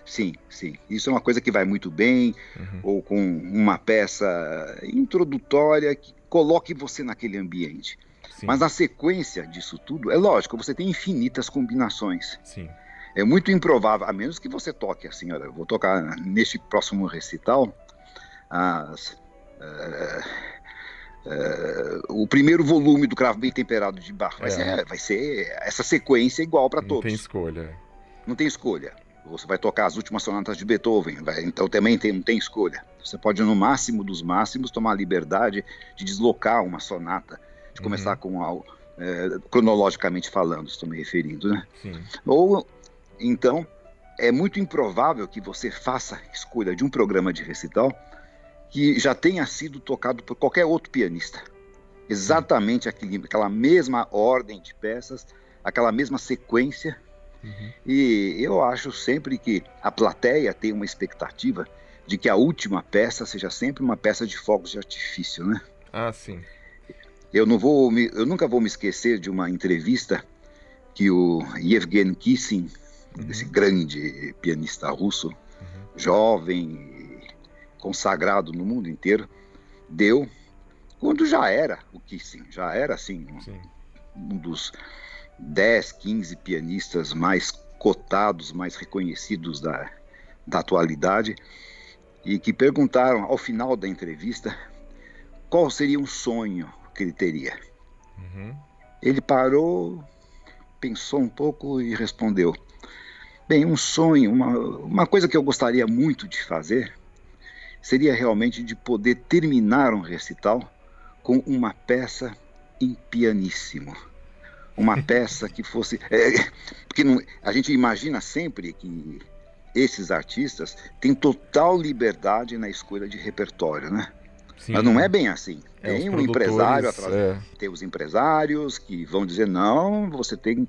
[SPEAKER 2] Sim, sim. Isso é uma coisa que vai muito bem, uhum. ou com uma peça introdutória que coloque você naquele ambiente. Sim. Mas na sequência disso tudo, é lógico, você tem infinitas combinações. Sim. É muito improvável, a menos que você toque assim, olha, eu vou tocar neste próximo recital as, uh, uh, o primeiro volume do Cravo Bem Temperado de Bach. Vai, é. ser, vai ser essa sequência igual para todos.
[SPEAKER 1] Não tem escolha.
[SPEAKER 2] Não tem escolha. Você vai tocar as últimas sonatas de Beethoven, vai, então também tem, não tem escolha. Você pode, no máximo dos máximos, tomar a liberdade de deslocar uma sonata, de começar uhum. com algo, é, cronologicamente falando, estou me referindo, né? Sim. Ou, então, é muito improvável que você faça escolha de um programa de recital que já tenha sido tocado por qualquer outro pianista. Exatamente aquele, aquela mesma ordem de peças, aquela mesma sequência Uhum. E eu acho sempre que a plateia tem uma expectativa de que a última peça seja sempre uma peça de fogos de artifício, né?
[SPEAKER 1] Ah, sim.
[SPEAKER 2] Eu não vou, me, eu nunca vou me esquecer de uma entrevista que o Yevgeny Kissin, uhum. esse grande pianista russo, uhum. jovem, consagrado no mundo inteiro, deu quando já era o Kissin, já era assim um, um dos 10, 15 pianistas mais cotados, mais reconhecidos da, da atualidade, e que perguntaram ao final da entrevista qual seria um sonho que ele teria. Uhum. Ele parou, pensou um pouco e respondeu: Bem, um sonho, uma, uma coisa que eu gostaria muito de fazer seria realmente de poder terminar um recital com uma peça em pianíssimo. Uma *laughs* peça que fosse. É, porque não, a gente imagina sempre que esses artistas têm total liberdade na escolha de repertório, né? Sim. Mas não é bem assim. É, tem um empresário atrás. É. Tem os empresários que vão dizer: não, você tem.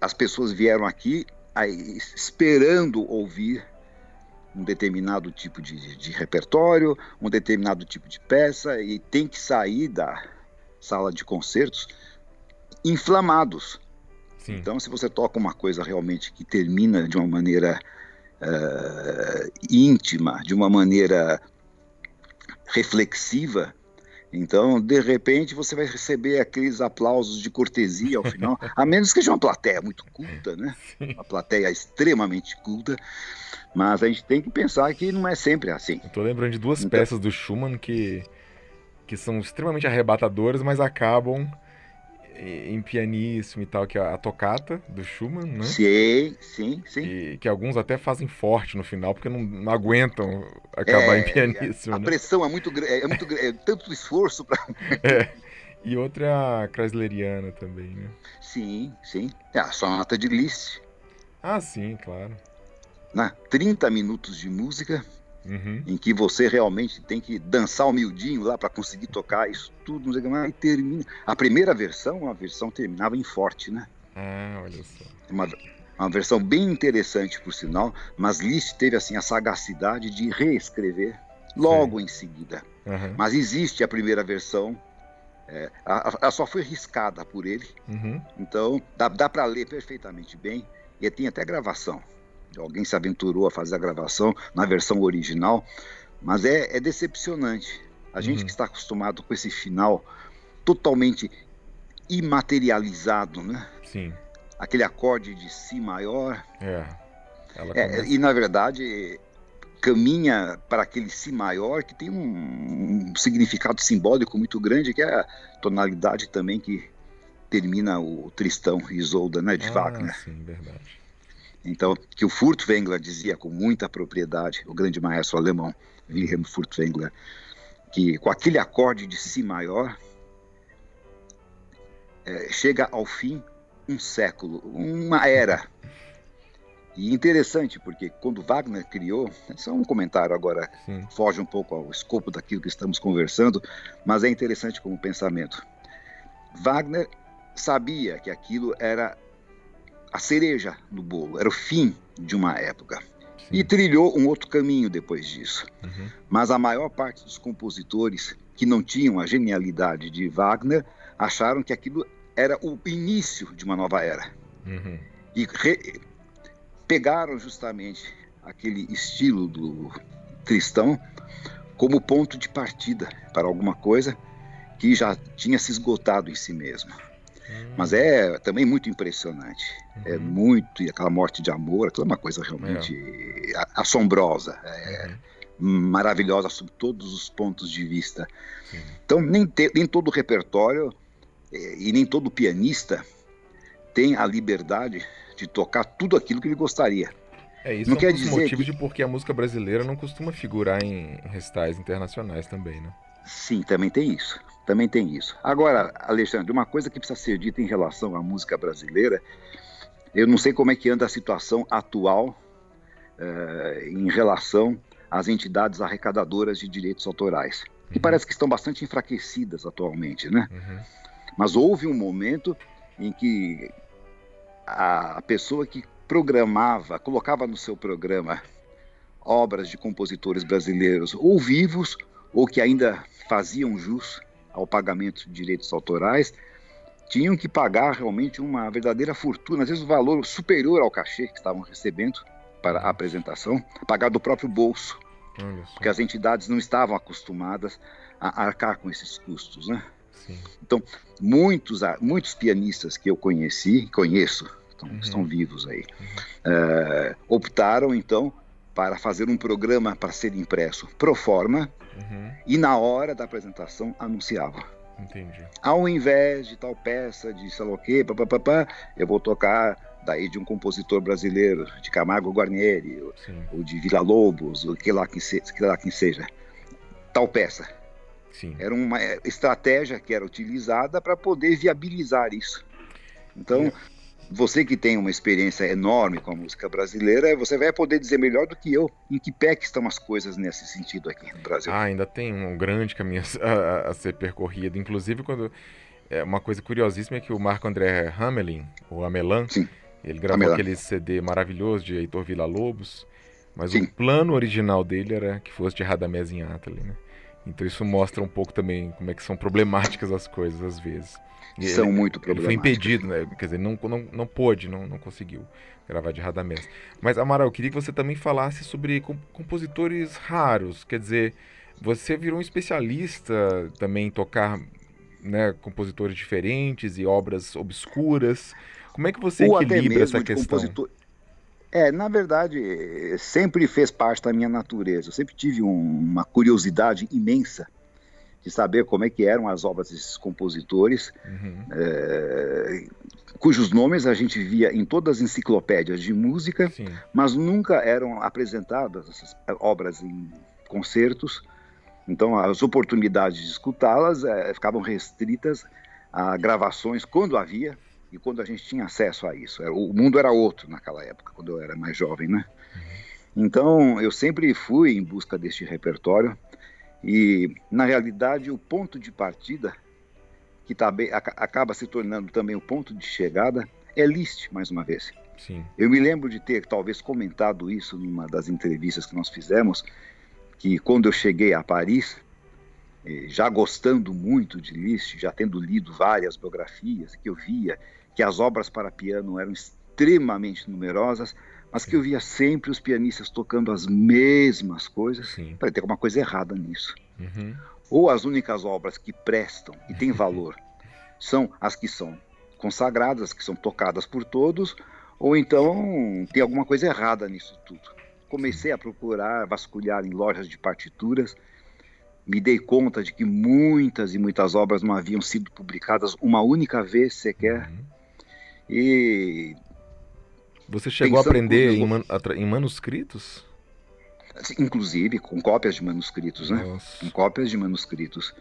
[SPEAKER 2] As pessoas vieram aqui aí, esperando ouvir um determinado tipo de, de, repertório, um determinado tipo de peça, e tem que sair da sala de concertos inflamados. Sim. Então, se você toca uma coisa realmente que termina de uma maneira uh, íntima, de uma maneira reflexiva, então, de repente, você vai receber aqueles aplausos de cortesia ao final, *laughs* a menos que seja uma plateia muito culta, né? Uma plateia extremamente culta. Mas a gente tem que pensar que não é sempre assim.
[SPEAKER 1] Estou lembrando de duas então... peças do Schumann que, que são extremamente arrebatadoras, mas acabam em pianíssimo e tal, que é a tocata do Schumann, né?
[SPEAKER 2] Sim, sim, sim.
[SPEAKER 1] E que alguns até fazem forte no final, porque não, não aguentam acabar é, em pianíssimo.
[SPEAKER 2] A,
[SPEAKER 1] né?
[SPEAKER 2] pressão é muito grande, é, muito, é tanto esforço para. *laughs*
[SPEAKER 1] É. E outra é a Chrysleriana também, né?
[SPEAKER 2] Sim, sim. É a sonata de Liszt.
[SPEAKER 1] Ah, sim, claro.
[SPEAKER 2] Né? 30 minutos de música, Uhum. em que você realmente tem que dançar o miudinho lá para conseguir tocar isso tudo, não sei o que termina. A primeira versão, a versão terminava em forte, né?
[SPEAKER 1] Ah, olha só.
[SPEAKER 2] Uma, uma versão bem interessante, por sinal, mas Liszt teve assim a sagacidade de reescrever logo Sim. em seguida. Uhum. Mas existe a primeira versão, é, ela só foi riscada por ele, uhum. então dá, dá para ler perfeitamente bem e tem até gravação alguém se aventurou a fazer a gravação na versão original, mas é, é decepcionante. A uhum. gente que está acostumado com esse final totalmente imaterializado, né?
[SPEAKER 1] Sim.
[SPEAKER 2] Aquele acorde de Si maior.
[SPEAKER 1] É.
[SPEAKER 2] é e na verdade caminha para aquele Si maior que tem um, um, significado simbólico muito grande, que é a tonalidade também que termina o Tristão Isolda, né, de
[SPEAKER 1] ah,
[SPEAKER 2] Wagner.
[SPEAKER 1] Sim, verdade.
[SPEAKER 2] Então, que o Furtwängler dizia com muita propriedade, o grande maestro alemão Wilhelm Furtwängler, que com aquele acorde de Si maior é, chega ao fim um século, uma era. E interessante, porque quando Wagner criou, só um comentário agora, Sim. foge um pouco ao escopo daquilo que estamos conversando, mas é interessante como pensamento. Wagner sabia que aquilo era a cereja no bolo, era o fim de uma época. Sim. E trilhou um outro caminho depois disso. Uhum. Mas a maior parte dos compositores que não tinham a genialidade de Wagner acharam que aquilo era o início de uma nova era. Uhum. E re... pegaram justamente aquele estilo do cristão como ponto de partida para alguma coisa que já tinha se esgotado em si Mas é também muito impressionante. É uhum. É muito. E aquela morte de amor, aquela é uma coisa realmente é. assombrosa. É uhum. maravilhosa sob todos os pontos de vista. Sim. Então, nem, te, nem todo repertório é, e nem todo pianista tem a liberdade de tocar tudo aquilo que ele gostaria.
[SPEAKER 1] É isso não é um quer dizer motivo que... de porque a música brasileira não costuma figurar em recitais internacionais também, né?
[SPEAKER 2] Sim, também tem isso. Também tem isso. Agora, Alexandre, uma coisa que precisa ser dita em relação à música brasileira, eu não sei como é que anda a situação atual eh, em relação às entidades arrecadadoras de direitos autorais, que uhum. parece que estão bastante enfraquecidas atualmente, né? Uhum. Mas houve um momento em que a pessoa que programava, colocava no seu programa obras de compositores brasileiros ou vivos ou que ainda faziam jus ao pagamento de direitos autorais, tinham que pagar realmente uma verdadeira fortuna, às vezes o um valor superior ao cachê que estavam recebendo para a apresentação, pagar do próprio bolso, porque as entidades não estavam acostumadas a arcar com esses custos, né? Sim. Então, muitos, muitos pianistas que eu conheci, conheço, estão, uhum. estão vivos aí. Uhum. Uh, optaram, então, para fazer um programa para ser impresso pro forma uhum. e na hora da apresentação anunciava.
[SPEAKER 1] Entendi.
[SPEAKER 2] Ao invés de tal peça, de sei lá o quê, papapá, eu vou tocar daí de um compositor brasileiro, de Camargo Guarnieri, Sim. ou de Vila Lobos, ou que lá que, se, que lá que seja. Tal peça. Sim. Era uma estratégia que era utilizada para poder viabilizar isso. Então, você que tem uma experiência enorme com a música brasileira, você vai poder dizer melhor do que eu em que pé que estão as coisas nesse sentido aqui no Brasil.
[SPEAKER 1] Ah, ainda tem um grande caminho *laughs* a, a ser percorrido. Inclusive, quando é, uma coisa curiosíssima é que o Marco André Hamelin, o Amelan, Sim. ele gravou Amelan. aquele CD maravilhoso de Heitor Villa-Lobos, mas Sim. o plano original dele era que fosse de Radamés Inátali, né? Então isso mostra um pouco também como é que são problemáticas as coisas às vezes.
[SPEAKER 2] São ele, muito problemáticas.
[SPEAKER 1] Foi impedido, né? Quer dizer, não, não, não pôde, não, não conseguiu gravar de Radamés. Mas, Amaral, eu queria que você também falasse sobre compositores raros. Quer dizer, você virou um especialista também em tocar né, compositores diferentes e obras obscuras. Como é que você Ou equilibra essa questão? Compositor...
[SPEAKER 2] É, na verdade, sempre fez parte da minha natureza. Eu sempre tive um, uma curiosidade imensa de saber como é que eram as obras desses compositores, uhum. é, cujos nomes a gente via em todas as enciclopédias de música, Sim. mas nunca eram apresentadas essas obras em concertos. Então, as oportunidades de escutá-las é, ficavam restritas a gravações quando havia e quando a gente tinha acesso a isso. O mundo era outro naquela época, quando eu era mais jovem, né? Uhum. Então, eu sempre fui em busca deste repertório e, na realidade, o ponto de partida, que tá acaba se tornando também o ponto de chegada, é Liszt, mais uma vez. Sim. Eu me lembro de ter, talvez, comentado isso numa das entrevistas que nós fizemos, que quando eu cheguei a Paris, eh, já gostando muito de Liszt, já tendo lido várias biografias, que eu via que as obras para piano eram extremamente numerosas, mas que eu via sempre os pianistas tocando as mesmas coisas. Sim. Falei, tem alguma coisa errada nisso. Uhum. Ou as únicas obras que prestam e têm valor *laughs* são as que são consagradas, as que são tocadas por todos, ou então tem alguma coisa errada nisso tudo. Comecei a procurar, vasculhar em lojas de partituras, me dei conta de que muitas e muitas obras não haviam sido publicadas uma única vez sequer. Uhum. E
[SPEAKER 1] você chegou a aprender em, man, em, manuscritos?
[SPEAKER 2] Inclusive com cópias de manuscritos, né? Nossa. Com cópias de manuscritos.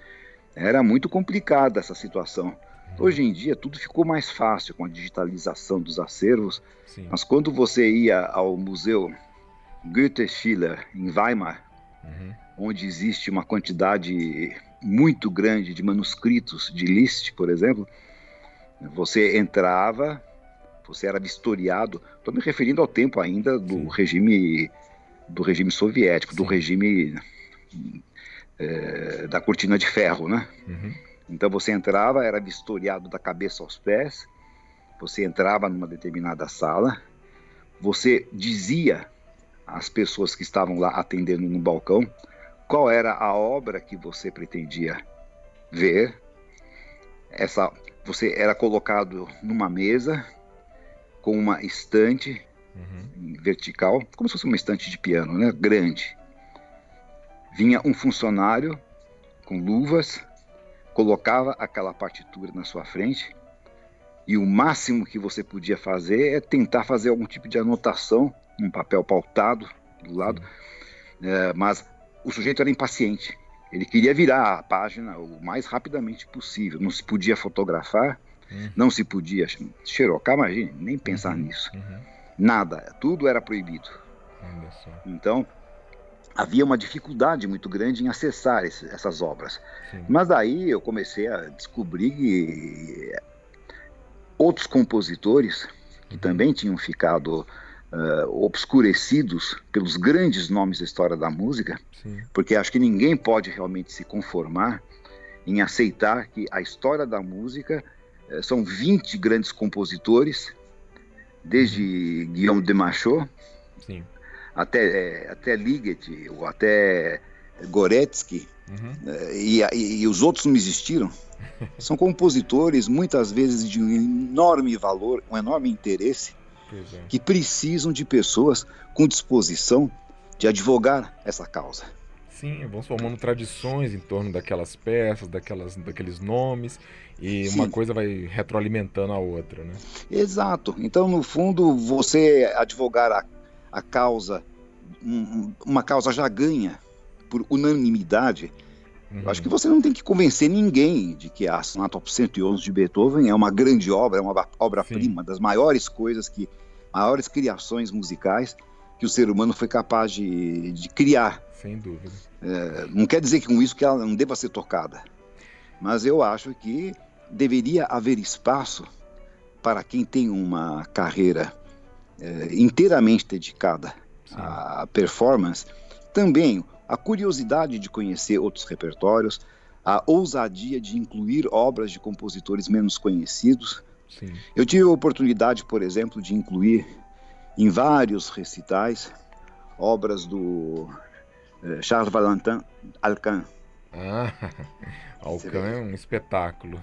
[SPEAKER 2] Era muito complicada essa situação. Uhum. Hoje em dia tudo ficou mais fácil com a digitalização dos acervos, Sim. mas quando você ia ao museu Goethe Schiller em Weimar, uhum. onde existe uma quantidade muito grande de manuscritos de Liszt, por exemplo, você entrava, você era vistoriado. Estou me referindo ao tempo ainda do Sim. regime do regime soviético, Sim. do regime é, da cortina de ferro, né? Uhum. Então você entrava, era vistoriado da cabeça aos pés. Você entrava numa determinada sala, você dizia às pessoas que estavam lá atendendo no balcão qual era a obra que você pretendia ver. Essa, você era colocado numa mesa com uma estante uhum. vertical, como se fosse uma estante de piano, né? Grande. Vinha um funcionário com luvas, colocava aquela partitura na sua frente e o máximo que você podia fazer é tentar fazer algum tipo de anotação, um papel pautado do lado, é, mas o sujeito era impaciente. Ele queria virar a página o mais rapidamente possível. Não se podia fotografar, Uhum. Não se podia xerocar, imagine, nem pensar uhum. nisso. Uhum. Nada, tudo era proibido. Então, havia uma dificuldade muito grande em acessar esse, essas obras. Sim. Mas daí eu comecei a descobrir que outros compositores que uhum. também tinham ficado uh, obscurecidos pelos grandes nomes da história da música, Sim. porque acho que ninguém pode realmente se conformar em aceitar que a história da música são 20 grandes compositores, desde Guillaume de Machot até, é, até Ligeti, ou até Goretsky, uhum. Eh, e, e, e os outros não existiram, *laughs* são compositores muitas vezes de um enorme valor, um enorme interesse, é. que precisam de pessoas com disposição de advogar essa causa.
[SPEAKER 1] Sim, vão formando tradições em torno daquelas peças, daquelas, daqueles nomes, e Sim. uma coisa vai retroalimentando a outra, né?
[SPEAKER 2] Exato. Então, no fundo, você advogar a, a causa, um, uma causa já ganha por unanimidade, Uhum. Acho que você não tem que convencer ninguém de que a Sonata Op 111 de Beethoven é uma grande obra, é uma obra-prima, das maiores coisas que, maiores criações musicais que o ser humano foi capaz de, de criar.
[SPEAKER 1] Sem dúvida.
[SPEAKER 2] É, não quer dizer que com isso que ela não deva ser tocada, mas eu acho que deveria haver espaço para quem tem uma carreira é, inteiramente dedicada Sim. à performance, também a curiosidade de conhecer outros repertórios, a ousadia de incluir obras de compositores menos conhecidos. Sim. Eu tive a oportunidade, por exemplo, de incluir em vários recitais obras do Charles Valentin Alcan.
[SPEAKER 1] Ah, *laughs* Alcan é um espetáculo.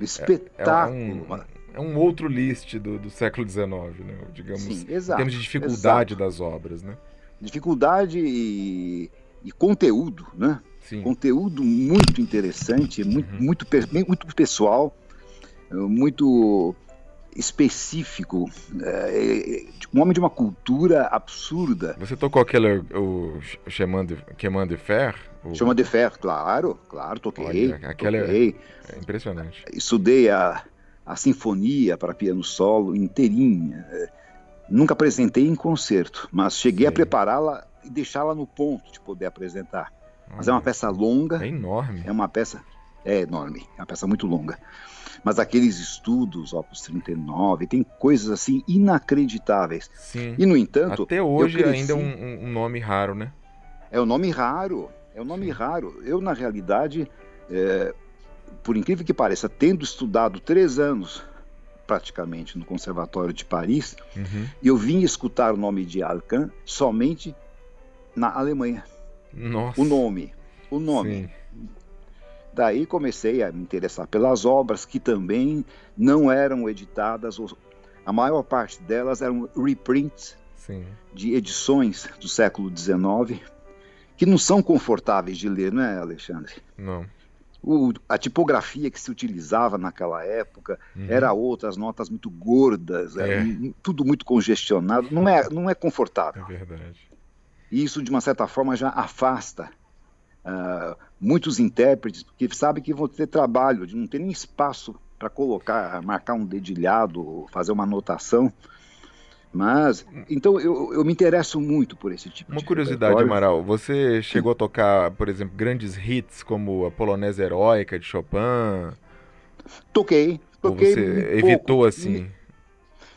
[SPEAKER 2] Espetáculo.
[SPEAKER 1] É, é, um, é um, outro list do, do século XIX, né? digamos, Sim, exato, em termos de dificuldade exato. das obras. Né?
[SPEAKER 2] Dificuldade e e conteúdo, né? Sim. Conteúdo muito interessante, muito, uhum. muito, muito pessoal, muito específico, é, um homem de uma cultura absurda.
[SPEAKER 1] Você tocou aquele, o Chemin de, Chemin de Fer?
[SPEAKER 2] O... Chemin de Fer, claro, claro, toquei.
[SPEAKER 1] Olha, aquela toquei. É, é impressionante.
[SPEAKER 2] Estudei a, a sinfonia para piano solo inteirinha. Nunca apresentei em concerto, mas cheguei Sim. a prepará-la e deixá-la no ponto de poder apresentar. Mas é uma peça longa.
[SPEAKER 1] É enorme.
[SPEAKER 2] É uma peça. É enorme. É uma peça muito longa. Mas aqueles estudos, Opus 39, tem coisas assim inacreditáveis.
[SPEAKER 1] Sim.
[SPEAKER 2] E, no entanto.
[SPEAKER 1] Até hoje cresci... ainda é um, um, nome raro, né?
[SPEAKER 2] É um nome raro. É um nome Sim. raro. Eu, na realidade, é, por incrível que pareça, tendo estudado três anos praticamente no Conservatório de Paris, uhum. eu vim escutar o nome de Alcan somente na Alemanha.
[SPEAKER 1] Nossa.
[SPEAKER 2] O nome. O nome. Sim. Daí comecei a me interessar pelas obras que também não eram editadas, a maior parte delas eram reprints Sim. de edições do século XIX, que não são confortáveis de ler, não é, Alexandre?
[SPEAKER 1] Não.
[SPEAKER 2] O, a tipografia que se utilizava naquela época uhum. era outra, as notas muito gordas, é. tudo muito congestionado, não é, não é confortável.
[SPEAKER 1] É verdade.
[SPEAKER 2] E isso, de uma certa forma, já afasta uh, muitos intérpretes, porque sabe que vão ter trabalho, de não ter nem espaço para colocar, marcar um dedilhado, fazer uma anotação. Mas, então, eu, eu me interesso muito por esse tipo
[SPEAKER 1] uma
[SPEAKER 2] de
[SPEAKER 1] Uma curiosidade, Amaral, você chegou a tocar, por exemplo, grandes hits como a Polonesa Heróica de Chopin?
[SPEAKER 2] Toquei, toquei.
[SPEAKER 1] Ou você evitou, assim?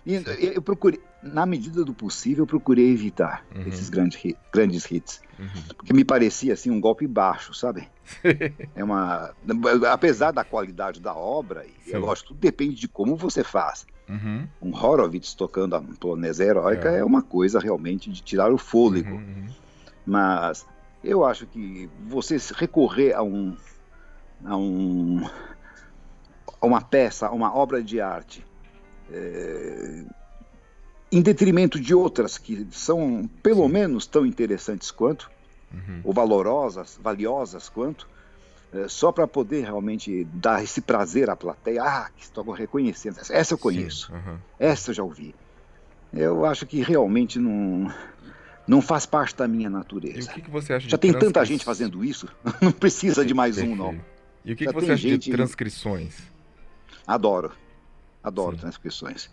[SPEAKER 2] Eu procurei, na medida do possível, eu procurei evitar uhum. esses grandes, hit, grandes hits. Uhum. Porque me parecia assim um golpe baixo, sabe? *laughs* é uma. Apesar da qualidade da obra, e é lógico, tudo depende de como você faz. Uhum. Um Horowitz tocando a polonesa heróica é. é. uma coisa realmente de tirar o fôlego. Uhum, uhum. Mas eu acho que você recorrer a um. a um. a uma peça, a uma obra de arte. É, em detrimento de outras que são pelo menos tão interessantes quanto, uhum. ou valorosas, valiosas quanto, é, só para poder realmente dar esse prazer à plateia. Ah, que estou reconhecendo. Essa eu conheço, uhum. essa eu já ouvi. Eu acho que realmente não, não faz parte da minha natureza.
[SPEAKER 1] Que, que
[SPEAKER 2] Já tem transcri... tanta gente fazendo isso, *laughs* não precisa de mais um, não.
[SPEAKER 1] E o que, que você acha gente... de transcrições?
[SPEAKER 2] Adoro. Adoro Sim. transcrições.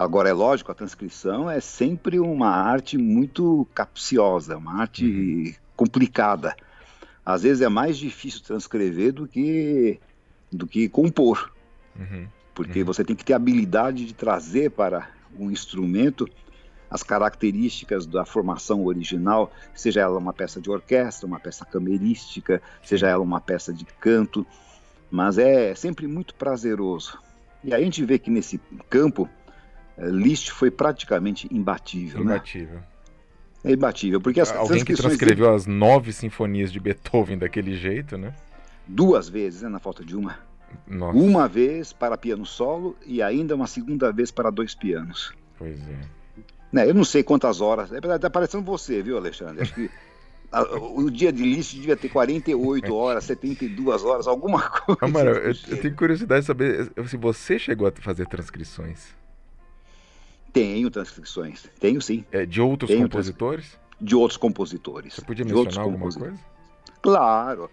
[SPEAKER 2] Agora, é lógico, a transcrição é sempre uma arte muito capciosa, uma arte uhum. complicada. Às vezes é mais difícil transcrever do que, do que compor. Uhum. Porque uhum. você tem que ter a habilidade de trazer para um instrumento as características da formação original, seja ela uma peça de orquestra, uma peça camerística, seja ela uma peça de canto, mas é sempre muito prazeroso. E a gente vê que nesse campo Liszt foi praticamente imbatível.
[SPEAKER 1] Imbatível.
[SPEAKER 2] Né? É imbatível, porque as
[SPEAKER 1] Alguém que transcreveu as nove sinfonias de Beethoven daquele jeito, né?
[SPEAKER 2] Duas vezes, né, na falta de uma. Nossa. Uma vez para piano solo e ainda uma segunda vez para dois pianos.
[SPEAKER 1] Pois é.
[SPEAKER 2] Né, eu não sei quantas horas. É, tá parecendo você, viu, Alexandre? Acho que *laughs* o dia de list devia ter 48 horas, 72 horas, alguma *laughs* coisa.
[SPEAKER 1] Amaro, eu, eu, tenho curiosidade de saber se você chegou a fazer transcrições.
[SPEAKER 2] Tenho transcrições, tenho sim.
[SPEAKER 1] É, de outros tenho compositores?
[SPEAKER 2] De outros compositores.
[SPEAKER 1] Você podia mencionar alguma coisa?
[SPEAKER 2] Claro.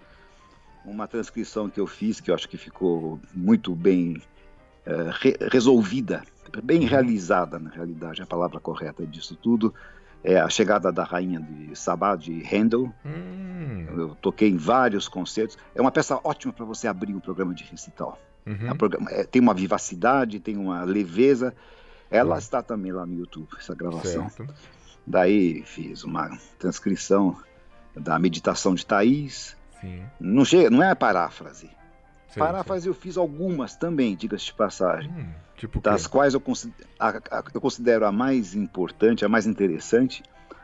[SPEAKER 2] Uma transcrição que eu fiz, que eu acho que ficou muito bem uh, re resolvida, bem uhum. realizada, na realidade, a palavra correta disso tudo, é a chegada da rainha de Sabá, de Handel. Hum. Eu toquei em vários concertos. É uma peça ótima para você abrir um programa de recital. Uhum. É, tem uma vivacidade, tem uma leveza ela hum. está também lá no YouTube, essa gravação. Certo. Daí fiz uma transcrição da meditação de Thaís. Sim. Não, chega, não é a paráfrase. Sim, paráfrase sim. eu fiz algumas também, diga-se de passagem. Hum, tipo das quais eu considero, a, a, eu considero a mais importante, a mais interessante,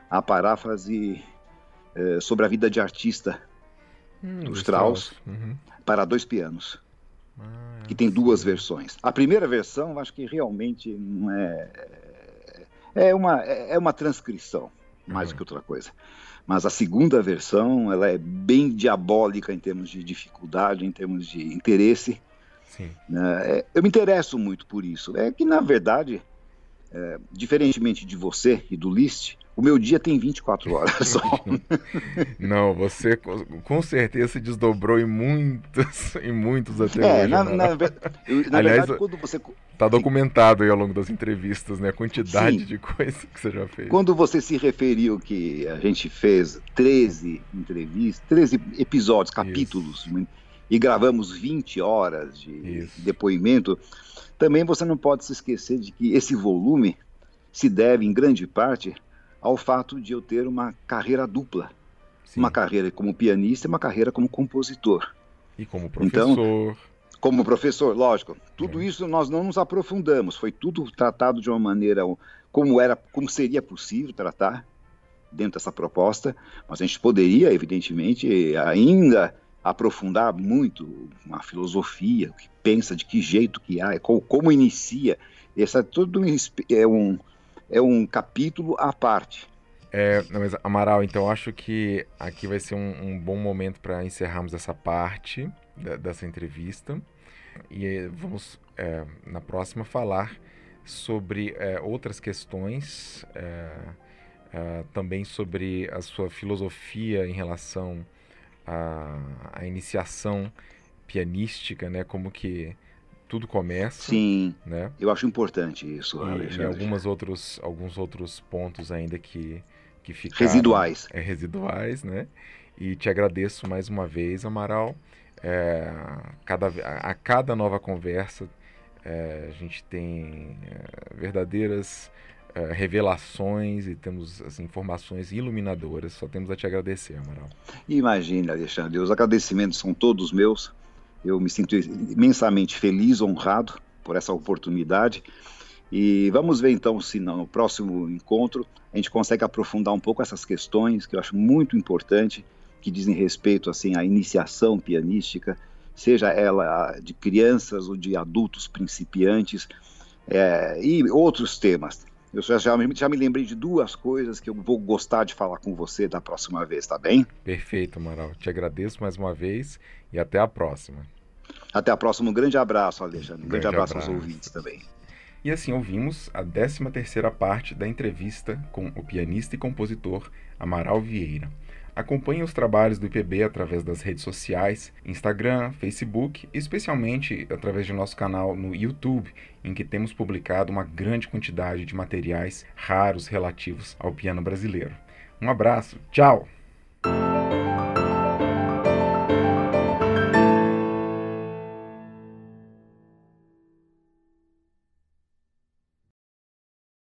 [SPEAKER 2] a paráfrase é, sobre a vida de artista hum, do Strauss, Strauss. Uhum. para dois pianos. Ah, que tem duas versões. A primeira versão, acho que realmente não é. É uma, é uma transcrição, mais uhum. que outra coisa. Mas a segunda versão, ela é bem diabólica em termos de dificuldade, em termos de interesse. Sim. É, eu me interesso muito por isso. É que, na verdade, é, diferentemente de você e do List, o meu dia tem 24 horas só. *laughs*
[SPEAKER 1] Não, você com certeza se desdobrou em muitos, em muitos até é, hoje. Na, né? na, na Aliás, verdade, quando você. Tá documentado aí ao longo das entrevistas, né? A quantidade Sim. de coisas que você já fez.
[SPEAKER 2] Quando você se referiu que a gente fez 13 entrevistas, 13 episódios, capítulos, Isso. e gravamos 20 horas de Isso. depoimento, também você não pode se esquecer de que esse volume se deve, em grande parte, ao fato de eu ter uma carreira dupla. Sim. Uma carreira como pianista e uma carreira como compositor.
[SPEAKER 1] E como professor. Então,
[SPEAKER 2] como professor, lógico. Tudo é. isso nós não nos aprofundamos. Foi tudo tratado de uma maneira como era, como seria possível tratar dentro dessa proposta. Mas a gente poderia, evidentemente, ainda aprofundar muito uma filosofia, que pensa de que jeito que há, como, inicia. Essa é tudo é um é um capítulo à parte.
[SPEAKER 1] É, mas Amaral, então acho que aqui vai ser um, um bom momento para encerrarmos essa parte da, dessa entrevista e vamos é, na próxima falar sobre é, outras questões, também sobre a sua filosofia em relação à, à iniciação pianística, né? Como que tudo começa.
[SPEAKER 2] Sim.
[SPEAKER 1] Né?
[SPEAKER 2] Eu acho importante isso,
[SPEAKER 1] e, Alexandre. E algumas outros, alguns outros pontos ainda que, que ficaram.
[SPEAKER 2] Residuais.
[SPEAKER 1] É, residuais, né? E te agradeço mais uma vez, Amaral. É, cada, a, cada nova conversa é, a gente tem é, verdadeiras é, revelações e temos as informações iluminadoras. Só temos a te agradecer, Amaral.
[SPEAKER 2] Imagina, Alexandre. Os agradecimentos são todos meus. Eu me sinto imensamente feliz, honrado por essa oportunidade. E vamos ver então se no próximo encontro a gente consegue aprofundar um pouco essas questões que eu acho muito importante, que dizem respeito assim à iniciação pianística, seja ela de crianças ou de adultos principiantes, é, e outros temas. Eu já, já, me lembrei de duas coisas que eu vou gostar de falar com você da próxima vez, tá bem?
[SPEAKER 1] Perfeito, Amaral. Te agradeço mais uma vez e até a próxima.
[SPEAKER 2] Até a próxima. Um grande abraço, Alexandre. Um grande, grande abraço, abraço aos ouvintes também.
[SPEAKER 1] E assim ouvimos a 13 terceira parte da entrevista com o pianista e compositor Amaral Vieira. Acompanhe os trabalhos do IPB através das redes sociais, Instagram, Facebook, especialmente através de nosso canal no YouTube, em que temos publicado uma grande quantidade de materiais raros relativos ao piano brasileiro. Um abraço, tchau!